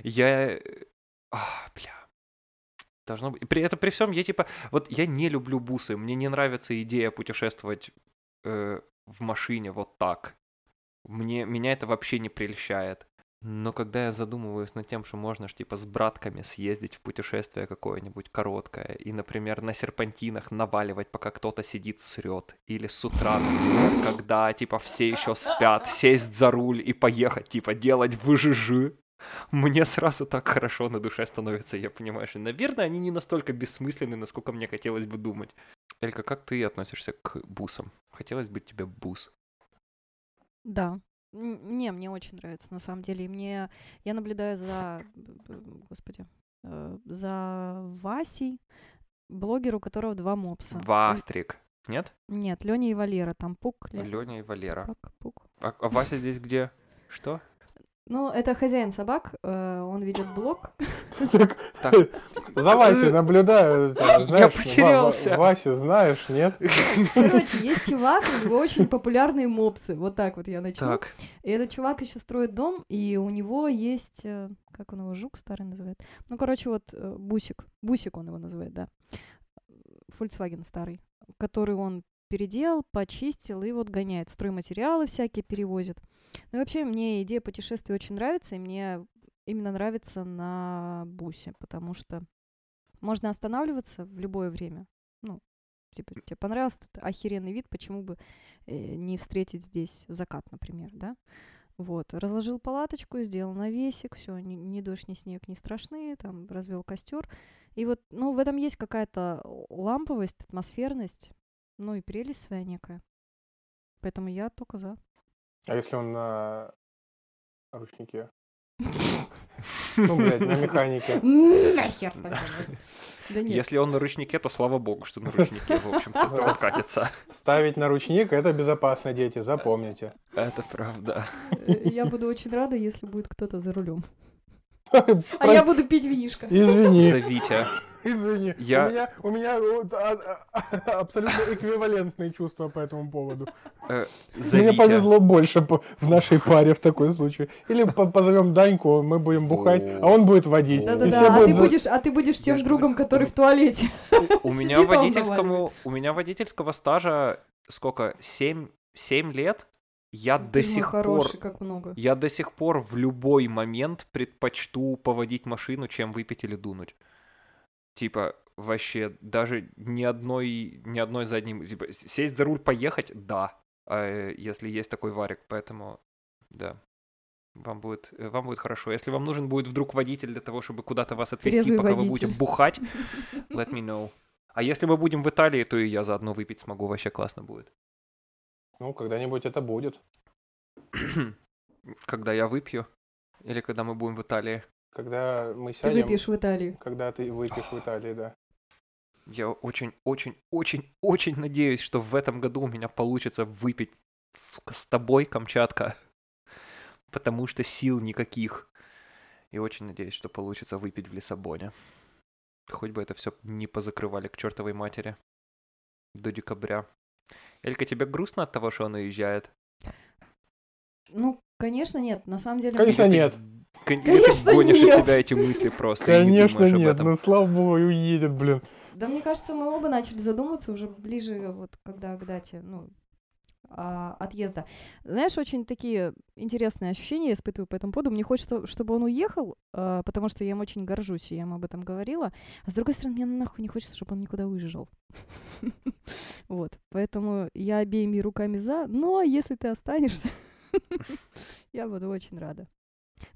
Speaker 1: Я... а, бля. Должно быть. При это при всем я типа, вот я не люблю бусы, мне не нравится идея путешествовать э, в машине вот так. Мне меня это вообще не прельщает. Но когда я задумываюсь над тем, что можно ж типа с братками съездить в путешествие какое-нибудь короткое и, например, на серпантинах наваливать, пока кто-то сидит срет, или с утра, например, когда типа все еще спят, сесть за руль и поехать, типа делать выжижи, мне сразу так хорошо на душе становится, я понимаю, что, наверное, они не настолько бессмысленны, насколько мне хотелось бы думать. Элька, как ты относишься к бусам? Хотелось бы тебе бус?
Speaker 3: Да. Не, мне очень нравится, на самом деле. И мне... Я наблюдаю за... Господи. э, За Васей, блогер, у которого два мопса.
Speaker 1: Вастрик. Нет?
Speaker 3: Нет, Леня и Валера. Там Пук,
Speaker 1: Леня и Валера.
Speaker 3: Пак, Пук.
Speaker 1: А, а Вася здесь где? Что?
Speaker 3: Ну, это хозяин собак, э, он ведет блог.
Speaker 2: За Васей наблюдаю. это,
Speaker 1: Я
Speaker 2: Ва-
Speaker 1: потерялся.
Speaker 2: Ва- Васю знаешь, нет?
Speaker 3: Короче, есть чувак, у него очень популярные мопсы. Вот так вот я начну.
Speaker 1: Так.
Speaker 3: И этот чувак еще строит дом, и у него есть, э, как он его, жук старый называет? Ну, короче, вот э, Бусик. Бусик он его называет, да. Volkswagen старый, который он переделал, почистил и вот гоняет. Стройматериалы всякие перевозит. Ну и вообще мне идея путешествий очень нравится, и мне именно нравится на бусе, потому что можно останавливаться в любое время. Ну, типа, тебе понравился тут охеренный вид, почему бы э, не встретить здесь закат, например, да? Вот, разложил палаточку, сделал навесик, все, ни, ни дождь, ни снег не страшны, там, развел костер. И вот, ну, в этом есть какая-то ламповость, атмосферность, ну и прелесть своя некая. Поэтому я только за.
Speaker 2: А если он на ручнике? [LAUGHS] Ну, блядь, на механике.
Speaker 3: Нахер такое. [LAUGHS] Да нет.
Speaker 1: Если он на ручнике, то слава богу, что на ручнике, в общем-то, [LAUGHS] то катится.
Speaker 2: Ставить на ручник – это безопасно, дети, запомните.
Speaker 1: Это правда.
Speaker 3: Э, Я буду очень рада, если будет кто-то за рулем. А я буду пить винишко.
Speaker 2: Извини,
Speaker 1: Зовите.
Speaker 2: извини.
Speaker 1: Я-
Speaker 2: У меня, у меня вот, а- а- абсолютно эквивалентные чувства по этому поводу.
Speaker 1: Э,
Speaker 2: Мне повезло больше по- в нашей паре в такой случай. Или по- позовем Даньку, мы будем бухать, а он будет водить. И все
Speaker 3: Да-да-да, а ты
Speaker 2: будут за-
Speaker 3: будешь, а ты будешь тем другом, который в туалете.
Speaker 1: У [LAUGHS] меня водительскому, у меня водительского стажа сколько? 7, 7 лет? Я до
Speaker 3: Ты мой
Speaker 1: сих пор,
Speaker 3: хороший, как много.
Speaker 1: я до сих пор в любой момент предпочту поводить машину, чем выпить или дунуть. Типа, вообще, даже ни одной, ни одной задней... Типа, сесть за руль, поехать, да. А, э, если есть такой варик, поэтому, да. Вам будет, э, вам будет хорошо. Если вам нужен будет вдруг водитель для того, чтобы куда-то вас отвезти,
Speaker 3: Трезвый
Speaker 1: пока вы будете
Speaker 3: водитель.
Speaker 1: бухать, [LAUGHS] let me know. А если мы будем в Италии, то и я заодно выпить смогу, вообще классно будет.
Speaker 2: Ну, когда-нибудь это будет. [CLEARS THROAT]
Speaker 1: Когда я выпью, или когда мы будем в Италии.
Speaker 2: Когда мы
Speaker 3: Ты
Speaker 2: сядем,
Speaker 3: выпьешь в Италии.
Speaker 2: когда ты выпьешь в Италии, да.
Speaker 1: Я очень, очень, очень, очень надеюсь, что в этом году у меня получится выпить, сука, с тобой, Камчатка. [LAUGHS] Потому что сил никаких. И очень надеюсь, что получится выпить в Лиссабоне. Хоть бы это все не позакрывали к чертовой матери. До декабря. Элька, тебе грустно от того, что он уезжает?
Speaker 3: Ну, конечно, нет. На самом деле...
Speaker 2: Конечно,
Speaker 1: ты
Speaker 2: нет.
Speaker 1: или
Speaker 3: Конечно,
Speaker 1: ты гонишь
Speaker 3: нет.
Speaker 1: от тебя эти мысли просто и не
Speaker 2: Конечно
Speaker 1: думаешь об
Speaker 2: нет,
Speaker 1: этом?
Speaker 2: ну слава богу, уедет, блин.
Speaker 3: Да, мне кажется, мы оба начали задумываться уже ближе, вот когда к дате, ну, а, отъезда. Знаешь, очень такие интересные ощущения я испытываю по этому поводу. Мне хочется, чтобы он уехал, а, потому что я им очень горжусь, и я ему об этом говорила. А с другой стороны, мне нахуй не хочется, чтобы он никуда уезжал. [LAUGHS] Вот, поэтому я обеими руками за, но если ты останешься, [LAUGHS] я буду очень рада.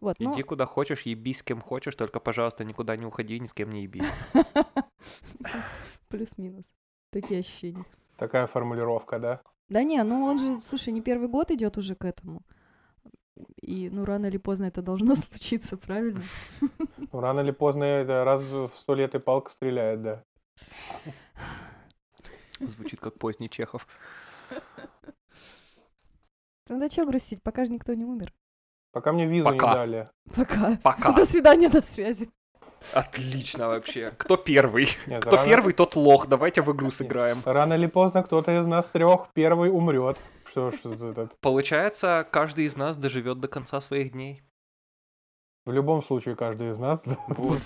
Speaker 3: Вот,
Speaker 1: Иди куда хочешь, еби с кем хочешь, только, пожалуйста, никуда не уходи, ни с кем не еби. [LAUGHS]
Speaker 3: плюс-минус. Такие ощущения.
Speaker 2: Такая формулировка, да?
Speaker 3: Да не, ну он же, слушай, не первый год идет уже к этому. И, ну, рано или поздно это должно [LAUGHS] случиться, правильно?
Speaker 2: Ну, рано или поздно это раз в сто лет и палка стреляет, да.
Speaker 1: Звучит как поздний Чехов.
Speaker 3: Тогда что грустить, пока же никто не умер.
Speaker 2: Пока мне визу
Speaker 1: Пока.
Speaker 2: не дали.
Speaker 3: Пока.
Speaker 1: Пока. [LAUGHS]
Speaker 3: До свидания, до связи.
Speaker 1: Отлично вообще. Кто первый?
Speaker 2: Нет,
Speaker 1: Кто
Speaker 2: рано-
Speaker 1: первый, тот лох. Давайте в игру сыграем.
Speaker 2: Рано или поздно кто-то из нас трех первый умрет. Что ж тут этот?
Speaker 1: Получается, каждый из нас доживет до конца своих дней.
Speaker 2: В любом случае, каждый из нас.
Speaker 1: Вот.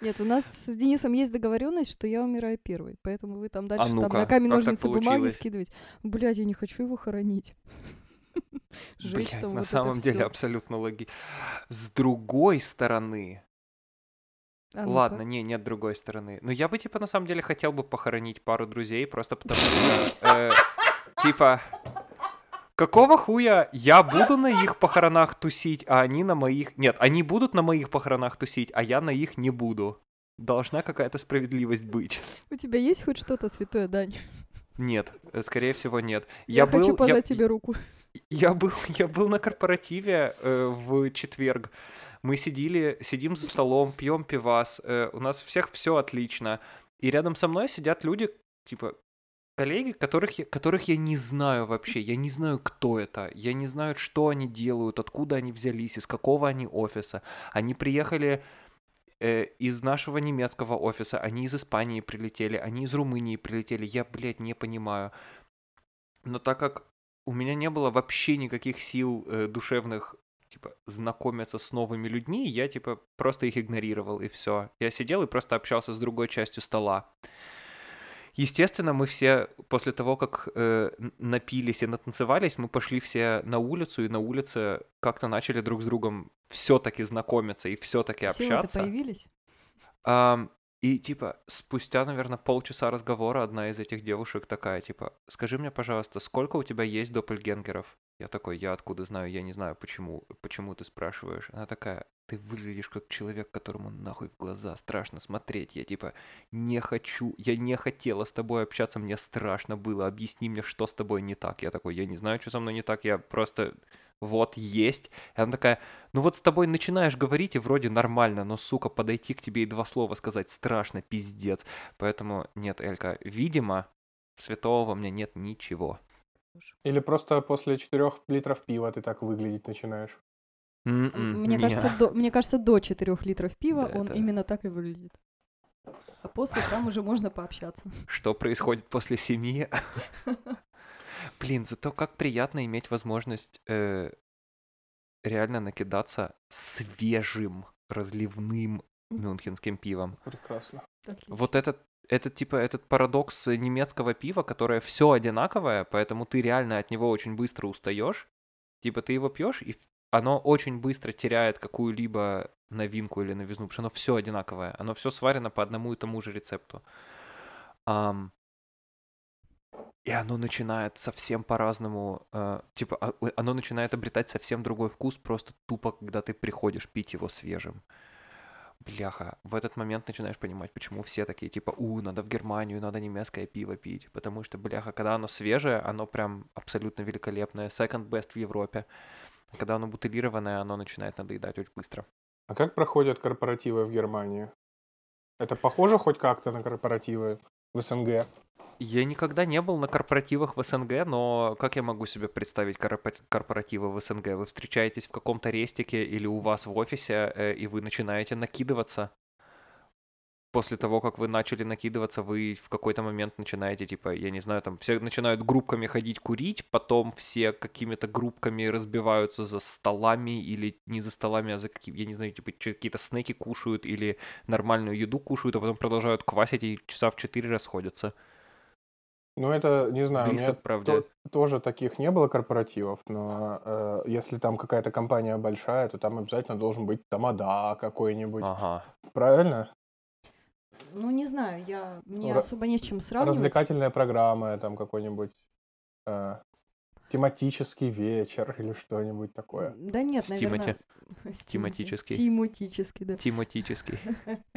Speaker 3: Нет, у нас с Денисом есть договоренность, что я умираю первой, поэтому вы там дальше там
Speaker 1: ну-ка,
Speaker 3: на камень, ножницы, бумаги скидывать. Блять, я не хочу его хоронить. [LAUGHS] Жечь
Speaker 1: Блядь,
Speaker 3: там
Speaker 1: на
Speaker 3: вот
Speaker 1: самом деле абсолютно логи. С другой стороны,
Speaker 3: А
Speaker 1: ладно, не, нет другой стороны. Но я бы типа на самом деле хотел бы похоронить пару друзей, просто потому что э, типа какого хуя я буду на их похоронах тусить, а они на моих... Нет, они будут на моих похоронах тусить, а я на их не буду. Должна какая-то справедливость быть.
Speaker 3: У тебя есть хоть что-то, святое Дань?
Speaker 1: Нет, э, скорее всего нет.
Speaker 3: Я,
Speaker 1: был,
Speaker 3: хочу
Speaker 1: я-
Speaker 3: пожать тебе руку. [LAUGHS]
Speaker 1: Я был, я был на корпоративе э, в четверг. Мы сидели, сидим за столом, пьем пивас. э, у нас всех все отлично. И рядом со мной сидят люди, типа коллеги, которых я, которых я не знаю вообще. Я не знаю, кто это. Я не знаю, что они делают, откуда они взялись, из какого они офиса. Они приехали э, из нашего немецкого офиса, они из Испании прилетели, они из Румынии прилетели. Я, блядь, не понимаю. Но так как у меня не было вообще никаких сил э, душевных, типа, знакомиться с новыми людьми, я, типа, просто их игнорировал, и все. Я сидел и просто общался с другой частью стола. Естественно, мы все после того, как э, напились и натанцевались, мы пошли все на улицу, и на улице как-то начали друг с другом все-таки знакомиться и все-таки общаться.
Speaker 3: появились?
Speaker 1: Ам, и типа спустя, наверное, полчаса разговора одна из этих девушек такая, типа, скажи мне, пожалуйста, сколько у тебя есть доппельгенгеров? Я такой, я откуда знаю, я не знаю, почему, почему ты спрашиваешь. Она такая, ты выглядишь как человек, которому нахуй в глаза страшно смотреть. Я типа, не хочу, я не хотела с тобой общаться, мне страшно было, объясни мне, что с тобой не так. Я такой, я не знаю, что со мной не так, я просто вот есть. И она такая, ну вот с тобой начинаешь говорить, и вроде нормально, но, сука, подойти к тебе и два слова сказать страшно, пиздец. Поэтому нет, Элька, видимо, святого во мне нет ничего.
Speaker 2: Или просто после четырех литров пива ты так выглядеть начинаешь.
Speaker 1: М-м,
Speaker 3: Мне
Speaker 1: не.
Speaker 3: кажется, до, мне кажется, до 4 литров пива
Speaker 1: Да,
Speaker 3: он
Speaker 1: это-
Speaker 3: именно так и выглядит. А после там уже можно пообщаться.
Speaker 1: Что происходит после семи? [LAUGHS] Блин, зато как приятно иметь возможность э, реально накидаться свежим разливным мюнхенским пивом.
Speaker 2: Прекрасно.
Speaker 3: Отлично.
Speaker 1: Вот этот, этот типа этот парадокс немецкого пива, которое все одинаковое, поэтому ты реально от него очень быстро устаешь. Типа ты его пьешь, и оно очень быстро теряет какую-либо новинку или новизну, потому что оно все одинаковое. Оно все сварено по одному и тому же рецепту. Ам, и оно начинает совсем по-разному, э, типа, а- оно начинает обретать совсем другой вкус, просто тупо, когда ты приходишь пить его свежим. Бляха, в этот момент начинаешь понимать, почему все такие, типа, у, надо в Германию, надо немецкое пиво пить, потому что, бляха, когда оно свежее, оно прям абсолютно великолепное, second best в Европе. А Когда оно бутылированное, оно начинает надоедать очень быстро.
Speaker 2: А как проходят корпоративы в Германии? Это похоже хоть как-то на корпоративы в СНГ?
Speaker 1: Я никогда не был на корпоративах в СНГ, но как я могу себе представить корпо- корпоративы в СНГ? Вы встречаетесь в каком-то рестике или у вас в офисе, э, и вы начинаете накидываться. После того, как вы начали накидываться, вы в какой-то момент начинаете, типа, я не знаю, там все начинают группками ходить курить, потом все какими-то группками разбиваются за столами или не за столами, а за какие, я не знаю, типа, какие-то снеки кушают или нормальную еду кушают, а потом продолжают квасить и часа в четыре расходятся.
Speaker 2: Ну, это, не знаю, у
Speaker 1: Близко
Speaker 2: меня
Speaker 1: к правде.
Speaker 2: то- тоже таких не было корпоративов, но э, если там какая-то компания большая, то там обязательно должен быть тамада какой-нибудь.
Speaker 1: Ага.
Speaker 2: Правильно?
Speaker 3: Ну, не знаю, я, мне
Speaker 2: ра-
Speaker 3: особо не с чем сравнивать.
Speaker 2: Развлекательная программа, там какой-нибудь э, тематический вечер или что-нибудь такое.
Speaker 3: Да нет,
Speaker 1: С
Speaker 3: наверное... [LAUGHS] с Тимати.
Speaker 1: Тематический.
Speaker 3: Тематический, да.
Speaker 1: Тематический.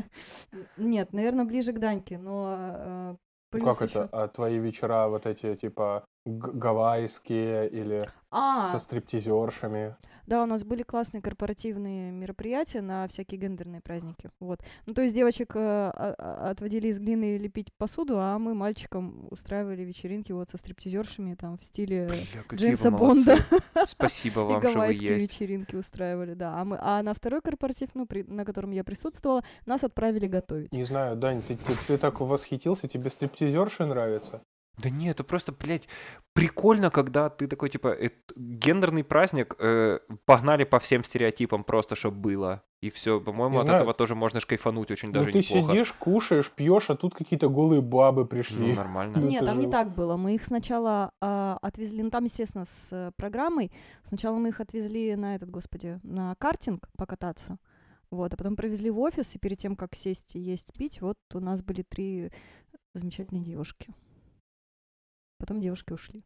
Speaker 1: [LAUGHS]
Speaker 3: Нет, наверное, ближе к Даньке, но... э,
Speaker 2: Ну, как это? А твои вечера вот эти, типа, гавайские или
Speaker 3: А,
Speaker 2: со стриптизершами.
Speaker 3: да, у нас были классные корпоративные мероприятия на всякие гендерные праздники. Вот. Ну, то есть девочек э, а- а- отводили из глины лепить посуду, а мы мальчикам устраивали вечеринки вот со стриптизершами там в стиле
Speaker 1: Бля,
Speaker 3: Джеймса Бонда. [LAUGHS]
Speaker 1: Спасибо
Speaker 3: И
Speaker 1: вам, что вы
Speaker 3: гавайские
Speaker 1: есть.
Speaker 3: вечеринки устраивали, да. А, мы, а на второй корпоратив, ну, при- на котором я присутствовала, нас отправили готовить.
Speaker 2: Не знаю, Дань, ты, ты, ты так восхитился, тебе стриптизерши нравятся?
Speaker 1: Да нет, это просто, блядь, прикольно, когда ты такой, типа, эт- гендерный праздник, э, погнали по всем стереотипам просто, чтобы было. И все, по-моему, от
Speaker 2: знаю.
Speaker 1: этого тоже можно кайфануть очень
Speaker 2: Ну
Speaker 1: даже
Speaker 2: ты
Speaker 1: неплохо.
Speaker 2: сидишь, кушаешь, пьешь, а тут какие-то голые бабы
Speaker 1: Ну,
Speaker 2: пришли.
Speaker 1: нормально.
Speaker 2: Ну,
Speaker 3: Нет,
Speaker 2: это
Speaker 3: там не так было. Мы их сначала а, отвезли, ну там, естественно, с э, программой. Сначала мы их отвезли на этот, господи, на картинг покататься. Вот, а потом провезли в офис, и перед тем, как сесть и есть, пить, вот у нас были три замечательные девушки. Потом девушки ушли.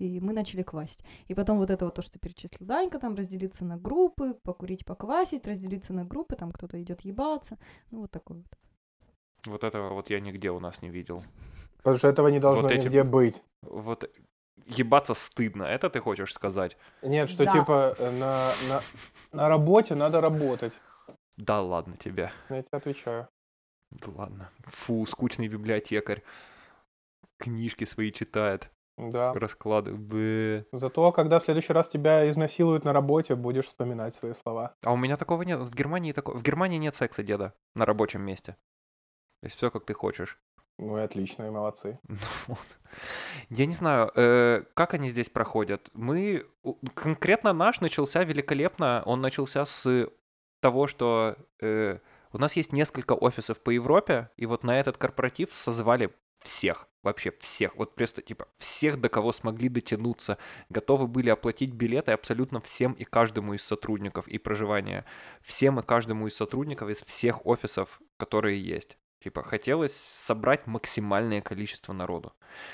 Speaker 3: И мы начали квасить. И потом вот это вот то, что перечислил Данька, там разделиться на группы, покурить, поквасить, разделиться на группы, там кто-то идет ебаться. Ну, вот такой вот.
Speaker 1: Вот этого вот я нигде у нас не видел.
Speaker 2: Потому что этого не должно
Speaker 1: Вот
Speaker 2: нигде быть.
Speaker 1: Вот ебаться стыдно, это ты хочешь сказать?
Speaker 2: Нет, что
Speaker 3: Да.
Speaker 2: типа э, на, на, на работе надо работать.
Speaker 1: Да ладно тебе.
Speaker 2: Я тебе отвечаю.
Speaker 1: Да ладно. Фу, скучный библиотекарь. Книжки свои читает,
Speaker 2: Да.
Speaker 1: расклады. Бэ.
Speaker 2: Зато, когда в следующий раз тебя изнасилуют на работе, будешь вспоминать свои слова.
Speaker 1: А у меня такого нет. В Германии такого. В Германии нет секса, деда, на рабочем месте. То есть все как ты хочешь.
Speaker 2: Ну и отлично, и молодцы. [LAUGHS]
Speaker 1: Ну вот. Я не знаю, э, как они здесь проходят. Мы конкретно наш начался великолепно. Он начался с того, что э, у нас есть несколько офисов по Европе, и вот на этот корпоратив созвали всех, вообще всех, вот просто типа всех, до кого смогли дотянуться, готовы были оплатить билеты абсолютно всем и каждому из сотрудников и проживания, всем и каждому из сотрудников из всех офисов, которые есть. Типа хотелось собрать максимальное количество народу.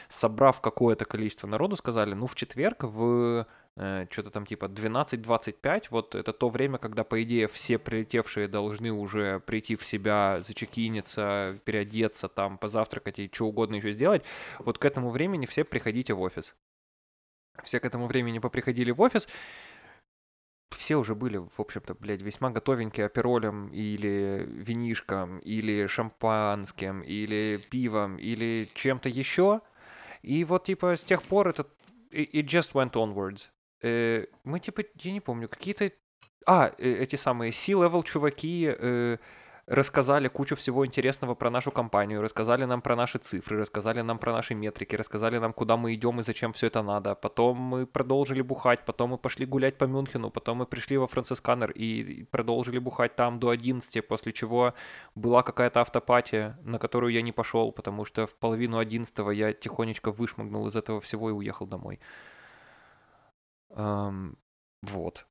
Speaker 1: Собрав какое-то количество народу, сказали, ну в четверг в что-то там типа 12.25, вот это то время, когда, по идее, все прилетевшие должны уже прийти в себя, зачекиниться, переодеться, там, позавтракать и что угодно еще сделать. Вот к этому времени все приходите в офис. Все к этому времени поприходили в офис, все уже были, в общем-то, блядь, весьма готовенькие аперолем или винишком, или шампанским, или пивом, или чем-то еще. И вот, типа, с тех пор это... It just went onwards. Э, мы, типа, я не помню, какие-то... А, э, эти самые C-level чуваки э, рассказали кучу всего интересного про нашу компанию, рассказали нам про наши цифры, рассказали нам про наши метрики, рассказали нам, куда мы идем и зачем все это надо. Потом мы продолжили бухать, потом мы пошли гулять по Мюнхену, потом мы пришли во Францисканер и продолжили бухать там до 11, после чего была какая-то автопатия, на которую я не пошел, потому что в половину 11 я тихонечко вышмыгнул из этого всего и уехал домой. Эм, вот.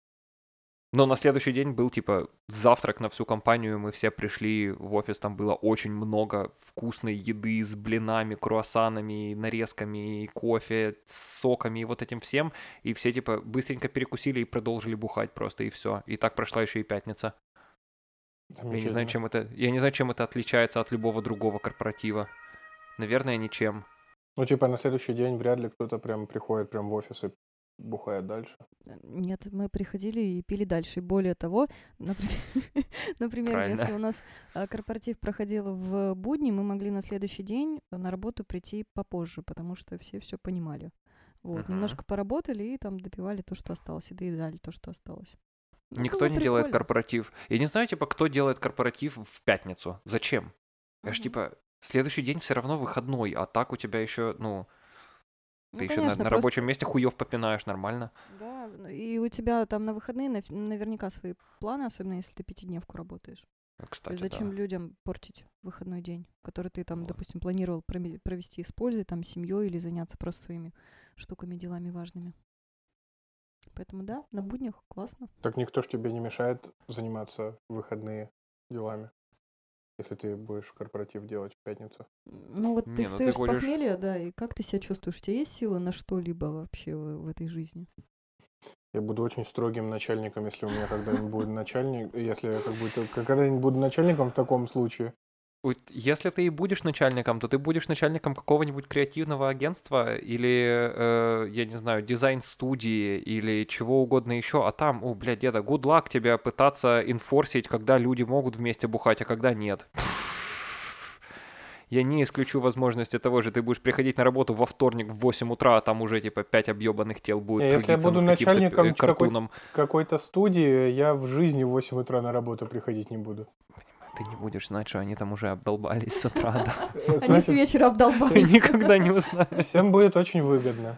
Speaker 1: Но на следующий день был, типа, завтрак на всю компанию, мы все пришли в офис, там было очень много вкусной еды с блинами, круассанами, нарезками, кофе, с соками и вот этим всем, и все, типа, быстренько перекусили и продолжили бухать просто, и все. И так прошла еще и пятница. Я не знаю, чем это, я не знаю, чем это отличается от любого другого корпоратива. Наверное, ничем.
Speaker 2: Ну, типа, на следующий день вряд ли кто-то прям приходит прям в офис и бухает дальше.
Speaker 3: Э, Нет, мы приходили и пили дальше. И более того, например, [LAUGHS] например если у нас а, корпоратив проходил в будни, мы могли на следующий день на работу прийти попозже, потому что все все понимали. Вот,
Speaker 1: Мгм.
Speaker 3: немножко поработали и там допивали то, что осталось, и доедали то, что осталось. Ну,
Speaker 1: Никто не делает
Speaker 3: прикольно.
Speaker 1: корпоратив. Я не знаю, типа, кто делает корпоратив в пятницу. Зачем? Я ж,
Speaker 3: Мгм.
Speaker 1: типа, следующий день все равно выходной, а так у тебя еще, ну,
Speaker 3: Ну,
Speaker 1: ты еще на,
Speaker 3: конечно,
Speaker 1: на
Speaker 3: просто-
Speaker 1: рабочем месте хуев попинаешь нормально.
Speaker 3: Да, ну, и у тебя там на выходные нав- наверняка свои планы, особенно если ты пятидневку работаешь.
Speaker 1: Э,
Speaker 3: То
Speaker 1: Кстати,
Speaker 3: есть зачем
Speaker 1: да.
Speaker 3: людям портить выходной день, который ты там,
Speaker 1: Вот.
Speaker 3: допустим, планировал провести с пользой, там, семьей или заняться просто своими штуками, делами важными. Поэтому да, на буднях классно.
Speaker 2: Так никто ж тебе не мешает заниматься выходные делами, если ты будешь корпоратив делать в пятницу.
Speaker 3: Ну вот ты
Speaker 1: ну ты
Speaker 3: встаешь с
Speaker 1: ходишь-
Speaker 3: похмелья, да, и как ты себя чувствуешь? У тебя есть силы на что-либо вообще в, в этой жизни?
Speaker 2: Я буду очень строгим начальником, если у меня когда-нибудь будет начальник, если я как будто когда-нибудь буду начальником в таком случае.
Speaker 1: Если ты и будешь начальником, то ты будешь начальником какого-нибудь креативного агентства или, э, я не знаю, дизайн-студии или чего угодно еще, а там, о, блядь, деда, good luck тебя пытаться инфорсить, когда люди могут вместе бухать, а когда нет. Я не исключу возможности того же, ты будешь приходить на работу во вторник в 8 утра, а там уже типа 5 объебанных тел будет
Speaker 2: если я буду
Speaker 1: э,
Speaker 2: начальником какой-
Speaker 1: картуном.
Speaker 2: Какой-то студии я в жизни в 8 утра на работу приходить не буду.
Speaker 1: Ты не будешь знать, что они там уже обдолбались с утра, да.
Speaker 3: Они с вечера обдолбались.
Speaker 1: никогда не узнаешь.
Speaker 2: Всем будет очень выгодно.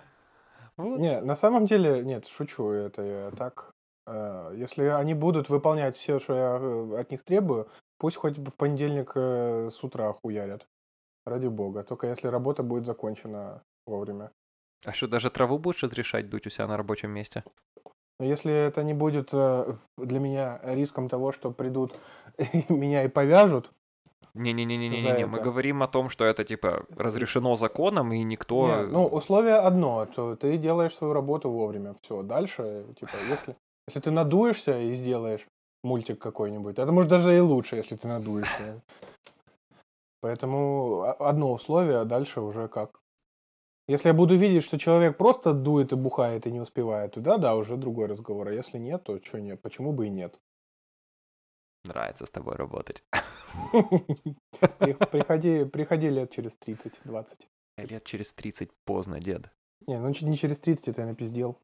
Speaker 2: Не, на самом деле, нет, шучу, это я так. Э, Если они будут выполнять все, что я э, от них требую, пусть хоть в понедельник э, с утра хуярят. Ради бога. Только если работа будет закончена вовремя.
Speaker 1: А что, даже траву будешь разрешать дуть у себя на рабочем месте?
Speaker 2: Но если это не будет э, для меня риском того, что придут [LAUGHS] меня и повяжут,
Speaker 1: Не-не-не-не-не,
Speaker 2: За
Speaker 1: мы говорим о том, что это типа разрешено законом, и никто...
Speaker 2: Не, ну, условие одно, то ты делаешь свою работу вовремя. Все, дальше, типа, если, если ты надуешься и сделаешь мультик какой-нибудь, это может даже и лучше, если ты надуешься. Поэтому о- одно условие, а дальше уже как. Если я буду видеть, что человек просто дует и бухает и не успевает, то да, да, уже другой разговор. А если нет, то что нет? Почему бы и нет?
Speaker 1: Нравится с тобой работать.
Speaker 2: При- Приходи, приходи лет через 30-20.
Speaker 1: Лет через 30 поздно, дед.
Speaker 2: Не, ну не через 30 это я напиздел.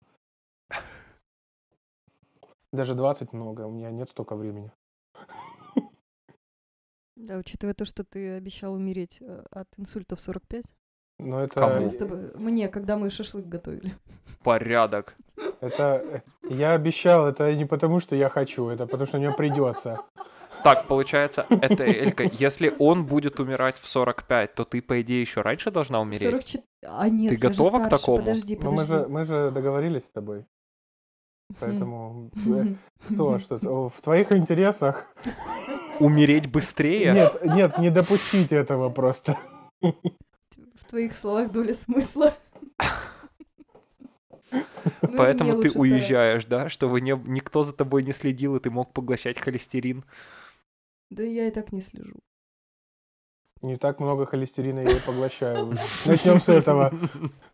Speaker 2: Даже 20 много, у меня нет столько времени.
Speaker 3: Да, учитывая то, что ты обещал умереть э, от инсульта в 45.
Speaker 2: Но это,
Speaker 1: Кому?
Speaker 3: Мы с тобой- Мне, когда мы шашлык готовили.
Speaker 1: Порядок.
Speaker 2: это я обещал, это не потому, что я хочу, это потому, что мне придется.
Speaker 1: Так, получается, это Элька, если он будет умирать в 45, то ты, по идее, еще раньше должна умереть?
Speaker 3: 44... А нет,
Speaker 1: Ты
Speaker 3: я же
Speaker 1: готова к
Speaker 3: старше.
Speaker 1: такому?
Speaker 3: Подожди,
Speaker 2: Но мы
Speaker 3: подожди.
Speaker 2: же, мы же договорились с тобой, поэтому э, что, что то в твоих интересах.
Speaker 1: Умереть быстрее?
Speaker 2: Нет, нет, не допустить этого просто.
Speaker 3: В твоих словах доля смысла. [LAUGHS] Ну,
Speaker 1: Поэтому ты
Speaker 3: стараться.
Speaker 1: уезжаешь, да? Чтобы не, никто за тобой не следил, и ты мог поглощать холестерин.
Speaker 3: Да я и так не слежу.
Speaker 2: Не так много холестерина я и поглощаю. Начнем с этого.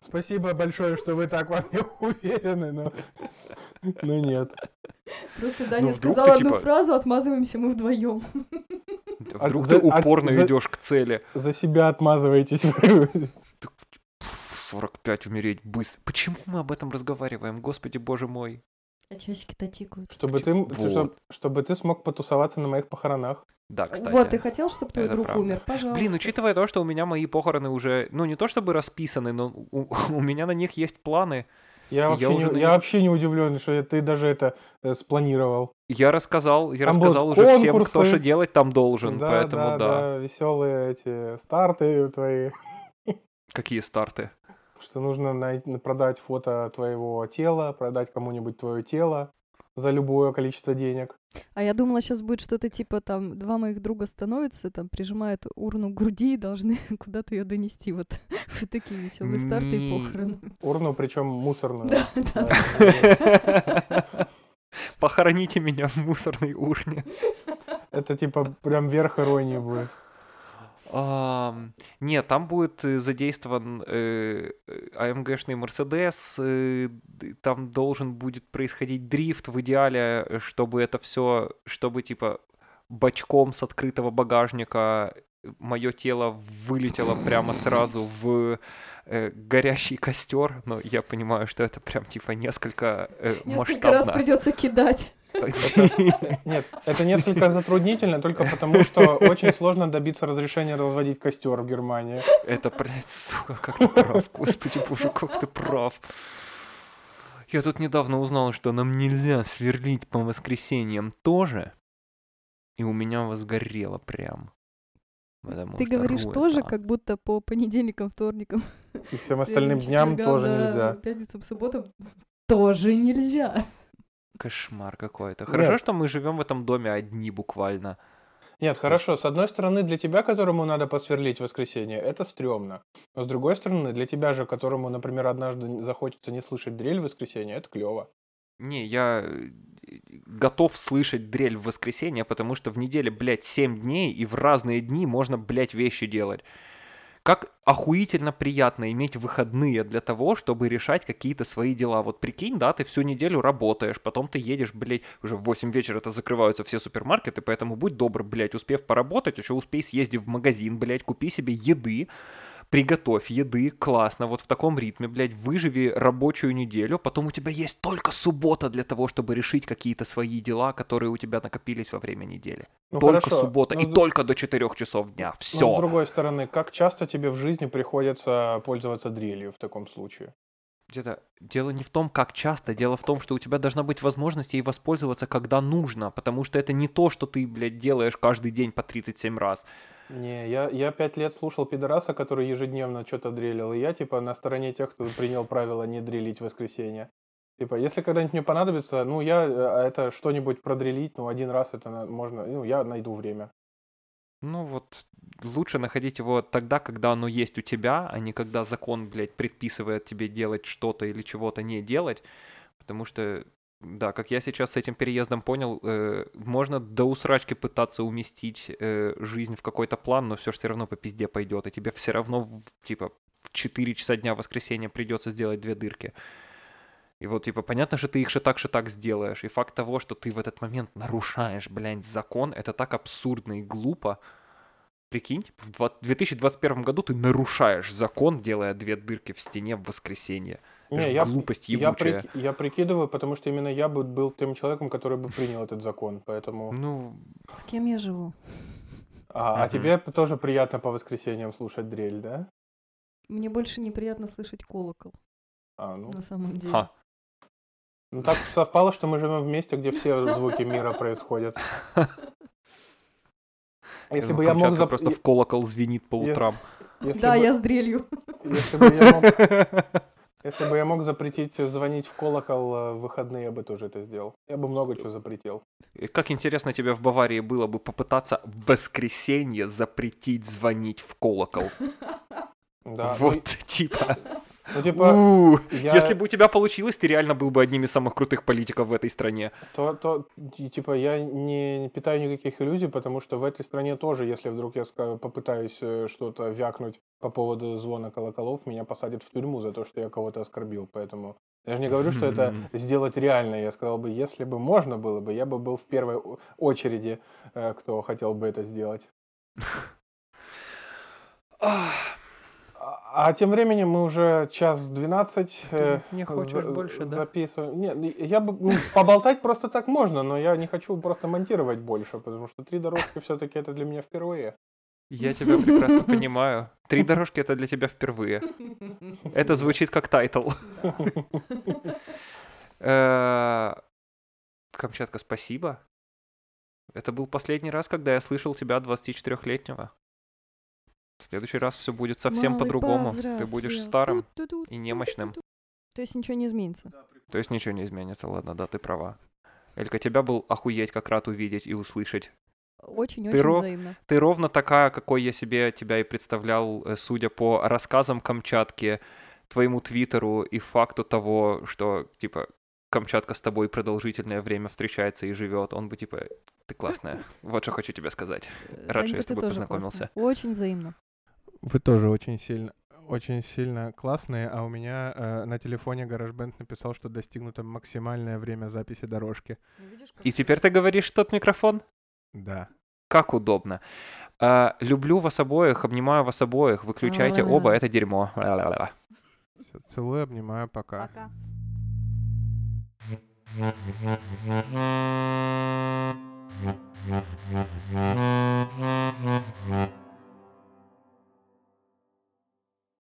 Speaker 2: Спасибо большое, что вы так во мне уверены, но, но нет.
Speaker 3: Просто Даня
Speaker 1: вдруг
Speaker 3: сказал
Speaker 1: ты,
Speaker 3: одну
Speaker 1: типа-
Speaker 3: фразу, отмазываемся мы вдвоем. [LAUGHS]
Speaker 1: Вдруг
Speaker 2: От- за-
Speaker 1: ты
Speaker 2: от-
Speaker 1: упорно
Speaker 2: за-
Speaker 1: идешь к цели.
Speaker 2: За себя отмазываетесь. [LAUGHS]
Speaker 1: В 45 умереть быстро. Почему мы об этом разговариваем? Господи, боже мой.
Speaker 3: А часики-то тикают.
Speaker 2: Чтобы ты,
Speaker 1: Вот.
Speaker 2: чтоб- чтобы ты смог потусоваться на моих похоронах.
Speaker 1: Да, кстати.
Speaker 3: Вот, ты хотел, чтобы твой
Speaker 1: это
Speaker 3: друг
Speaker 1: правда.
Speaker 3: умер? Пожалуйста.
Speaker 1: Блин, учитывая то, что у меня мои похороны уже, ну не то чтобы расписаны, но у, у меня на них есть планы.
Speaker 2: Я
Speaker 1: Я
Speaker 2: вообще,
Speaker 1: уже
Speaker 2: не, я
Speaker 1: них-
Speaker 2: вообще не удивлен, что ты даже это э, спланировал.
Speaker 1: Я рассказал, я
Speaker 2: Там
Speaker 1: рассказал уже всем, кто что делать там должен,
Speaker 2: да,
Speaker 1: поэтому
Speaker 2: да,
Speaker 1: да.
Speaker 2: веселые эти старты твои.
Speaker 1: Какие старты?
Speaker 2: Что нужно най- продать фото твоего тела, продать кому-нибудь твое тело за любое количество денег.
Speaker 3: А я думала, сейчас будет что-то типа там два моих друга становятся, там прижимают урну к груди и должны [LAUGHS] куда-то ее донести. Вот, [LAUGHS] вот такие веселые старты и похороны.
Speaker 2: Урну, причем мусорную.
Speaker 3: Да, да. [LAUGHS]
Speaker 1: Похороните меня в мусорной урне.
Speaker 2: Это типа прям верх иронии будет.
Speaker 1: Нет, там будет э, задействован э, э, AMG-шный Мерседес, э, там должен будет происходить дрифт в идеале, э, чтобы это все, чтобы типа бочком с открытого багажника мое тело вылетело прямо сразу в э, горящий костер, но я понимаю, что это прям типа несколько э, [LAUGHS]
Speaker 3: Несколько раз придется кидать. [LAUGHS] [LAUGHS]
Speaker 2: Нет, это несколько затруднительно только потому, что очень сложно добиться разрешения разводить костер в Германии.
Speaker 1: Это, блядь, сука, как ты прав. Господи боже, как ты прав. Я тут недавно узнал, что нам нельзя сверлить по воскресеньям тоже. И у меня возгорело прям. Потому
Speaker 3: Ты
Speaker 1: что
Speaker 3: говоришь
Speaker 1: ру
Speaker 3: тоже,
Speaker 1: это-
Speaker 3: как будто по понедельникам, вторникам,
Speaker 2: И всем остальным дням тоже нельзя.
Speaker 3: Пятницам, субботам тоже нельзя.
Speaker 1: Кошмар какой-то. Хорошо,
Speaker 2: Нет.
Speaker 1: что мы живем в этом доме одни буквально.
Speaker 2: Нет, хорошо, с одной стороны, для тебя, которому надо посверлить воскресенье, это стрёмно. Но с другой стороны, для тебя же, которому, например, однажды захочется не слышать дрель в воскресенье, это клево.
Speaker 1: Не, я... готов слышать дрель в воскресенье, потому что в неделе, блядь, 7 дней, и в разные дни можно, блядь, вещи делать. Как охуительно приятно иметь выходные для того, чтобы решать какие-то свои дела. Вот прикинь, да, ты всю неделю работаешь, потом ты едешь, блядь, уже в 8 вечера это закрываются все супермаркеты, поэтому будь добр, блядь, успев поработать, еще успей съездить в магазин, блядь, купи себе еды, приготовь еды, классно, вот в таком ритме, блядь, выживи рабочую неделю, потом у тебя есть только суббота для того, чтобы решить какие-то свои дела, которые у тебя накопились во время недели.
Speaker 2: Ну,
Speaker 1: только
Speaker 2: хорошо,
Speaker 1: суббота
Speaker 2: но
Speaker 1: и
Speaker 2: с-
Speaker 1: только до 4 часов дня.
Speaker 2: Но
Speaker 1: Все.
Speaker 2: с другой стороны, как часто тебе в жизни приходится пользоваться дрелью в таком случае?
Speaker 1: Где-то дело не в том, как часто, дело в том, что у тебя должна быть возможность ей воспользоваться, когда нужно, потому что это не то, что ты, блядь, делаешь каждый день по 37 раз.
Speaker 2: Не, я, я пять лет слушал пидораса, который ежедневно что-то дрелил, и я, типа, на стороне тех, кто принял правило не дрелить в воскресенье. Типа, если когда-нибудь мне понадобится, ну, я э, это что-нибудь продрелить, ну, один раз это можно, ну, я найду время.
Speaker 1: Ну вот, лучше находить его тогда, когда оно есть у тебя, а не когда закон, блядь, предписывает тебе делать что-то или чего-то не делать, потому что, да, как я сейчас с этим переездом понял, э, можно до усрачки пытаться уместить э, жизнь в какой-то план, но все все равно по пизде пойдет, и тебе все равно, в- типа, в 4 часа дня в воскресенье придется сделать две дырки. И вот, типа, понятно, что ты их так так сделаешь. И факт того, что ты в этот момент нарушаешь, блядь, закон, это так абсурдно и глупо. Прикинь, типа, в два- 2021 году ты нарушаешь закон, делая две дырки в стене в воскресенье.
Speaker 2: Не, я,
Speaker 1: глупость
Speaker 2: я, прики- я прикидываю, потому что именно я бы был тем человеком, который бы принял этот закон, поэтому...
Speaker 1: Ну,
Speaker 3: С кем я живу?
Speaker 2: А, а
Speaker 1: Мгм.
Speaker 2: тебе тоже приятно по воскресеньям слушать дрель, да?
Speaker 3: Мне больше неприятно слышать колокол,
Speaker 2: А, ну,
Speaker 3: на самом деле.
Speaker 1: ха.
Speaker 2: ну так уж совпало, что мы живем в месте, где все [LAUGHS] звуки мира происходят. [LAUGHS] Если
Speaker 1: Ну,
Speaker 2: бы я мог зап-
Speaker 1: просто в колокол звенит по утрам.
Speaker 2: если
Speaker 3: Да,
Speaker 2: бы-
Speaker 3: я с дрелью.
Speaker 2: Если бы я мог, [LAUGHS] если бы я мог запретить звонить в колокол э, в выходные, я бы тоже это сделал. Я бы много чего запретил.
Speaker 1: Как интересно тебе в Баварии было бы попытаться в воскресенье запретить звонить в колокол.
Speaker 2: Да. ну,
Speaker 1: Вот, типа.
Speaker 2: Ну, типа,
Speaker 1: у,
Speaker 2: я-
Speaker 1: Если бы у тебя получилось, ты реально был бы одним из самых крутых политиков в этой стране.
Speaker 2: то, то, типа, я не питаю никаких иллюзий, потому что в этой стране тоже, если вдруг я попытаюсь э, что-то вякнуть по поводу звона колоколов, меня посадят в тюрьму за то, что я кого-то оскорбил. Поэтому я же не говорю, что это сделать реально. Я сказал бы, если бы можно было бы, я бы был в первой очереди, э, кто хотел бы это сделать. [LAUGHS] А а тем временем мы уже час 12 э,
Speaker 1: не хочешь
Speaker 2: за-
Speaker 1: больше, да?
Speaker 2: записываем. Нет, я бы ну, поболтать просто так можно, но я не хочу просто монтировать больше, потому что три дорожки все-таки это для меня впервые.
Speaker 1: Я тебя прекрасно понимаю. Три дорожки это для тебя впервые. Это звучит как title. Э, Камчатка, спасибо. Это был последний раз, когда я слышал тебя 24-летнего. В следующий раз все будет совсем
Speaker 3: Малый
Speaker 1: по-другому. Ты будешь старым
Speaker 3: Ту-ту-ту,
Speaker 1: и немощным.
Speaker 3: То есть ничего не изменится.
Speaker 1: То есть ничего не изменится. Ладно, да, ты права. Элька, тебя был охуеть как рад увидеть и услышать.
Speaker 3: Очень-очень
Speaker 1: ро-
Speaker 3: взаимно.
Speaker 1: Ты ровно такая, какой я себе тебя и представлял, э, судя по рассказам Камчатки, твоему твиттеру и факту того, что, типа, Камчатка с тобой продолжительное время встречается и живет. Он бы, типа, ты классная. [LAUGHS] Вот что хочу тебе сказать.
Speaker 3: Э,
Speaker 1: Рад, что я с
Speaker 3: ты
Speaker 1: тобой познакомился.
Speaker 3: Очень взаимно.
Speaker 2: Вы тоже очень сильно, очень сильно классные, а у меня э, на телефоне GarageBand написал, что достигнуто максимальное время записи дорожки.
Speaker 1: И теперь ты говоришь тот микрофон?
Speaker 2: Да.
Speaker 1: Как удобно. А, люблю вас обоих, обнимаю вас обоих. Выключайте
Speaker 3: Ла-ла-ла.
Speaker 1: оба, это дерьмо. Ла-ла-ла.
Speaker 2: Всё, целую, обнимаю, пока.
Speaker 3: Пока.
Speaker 4: You.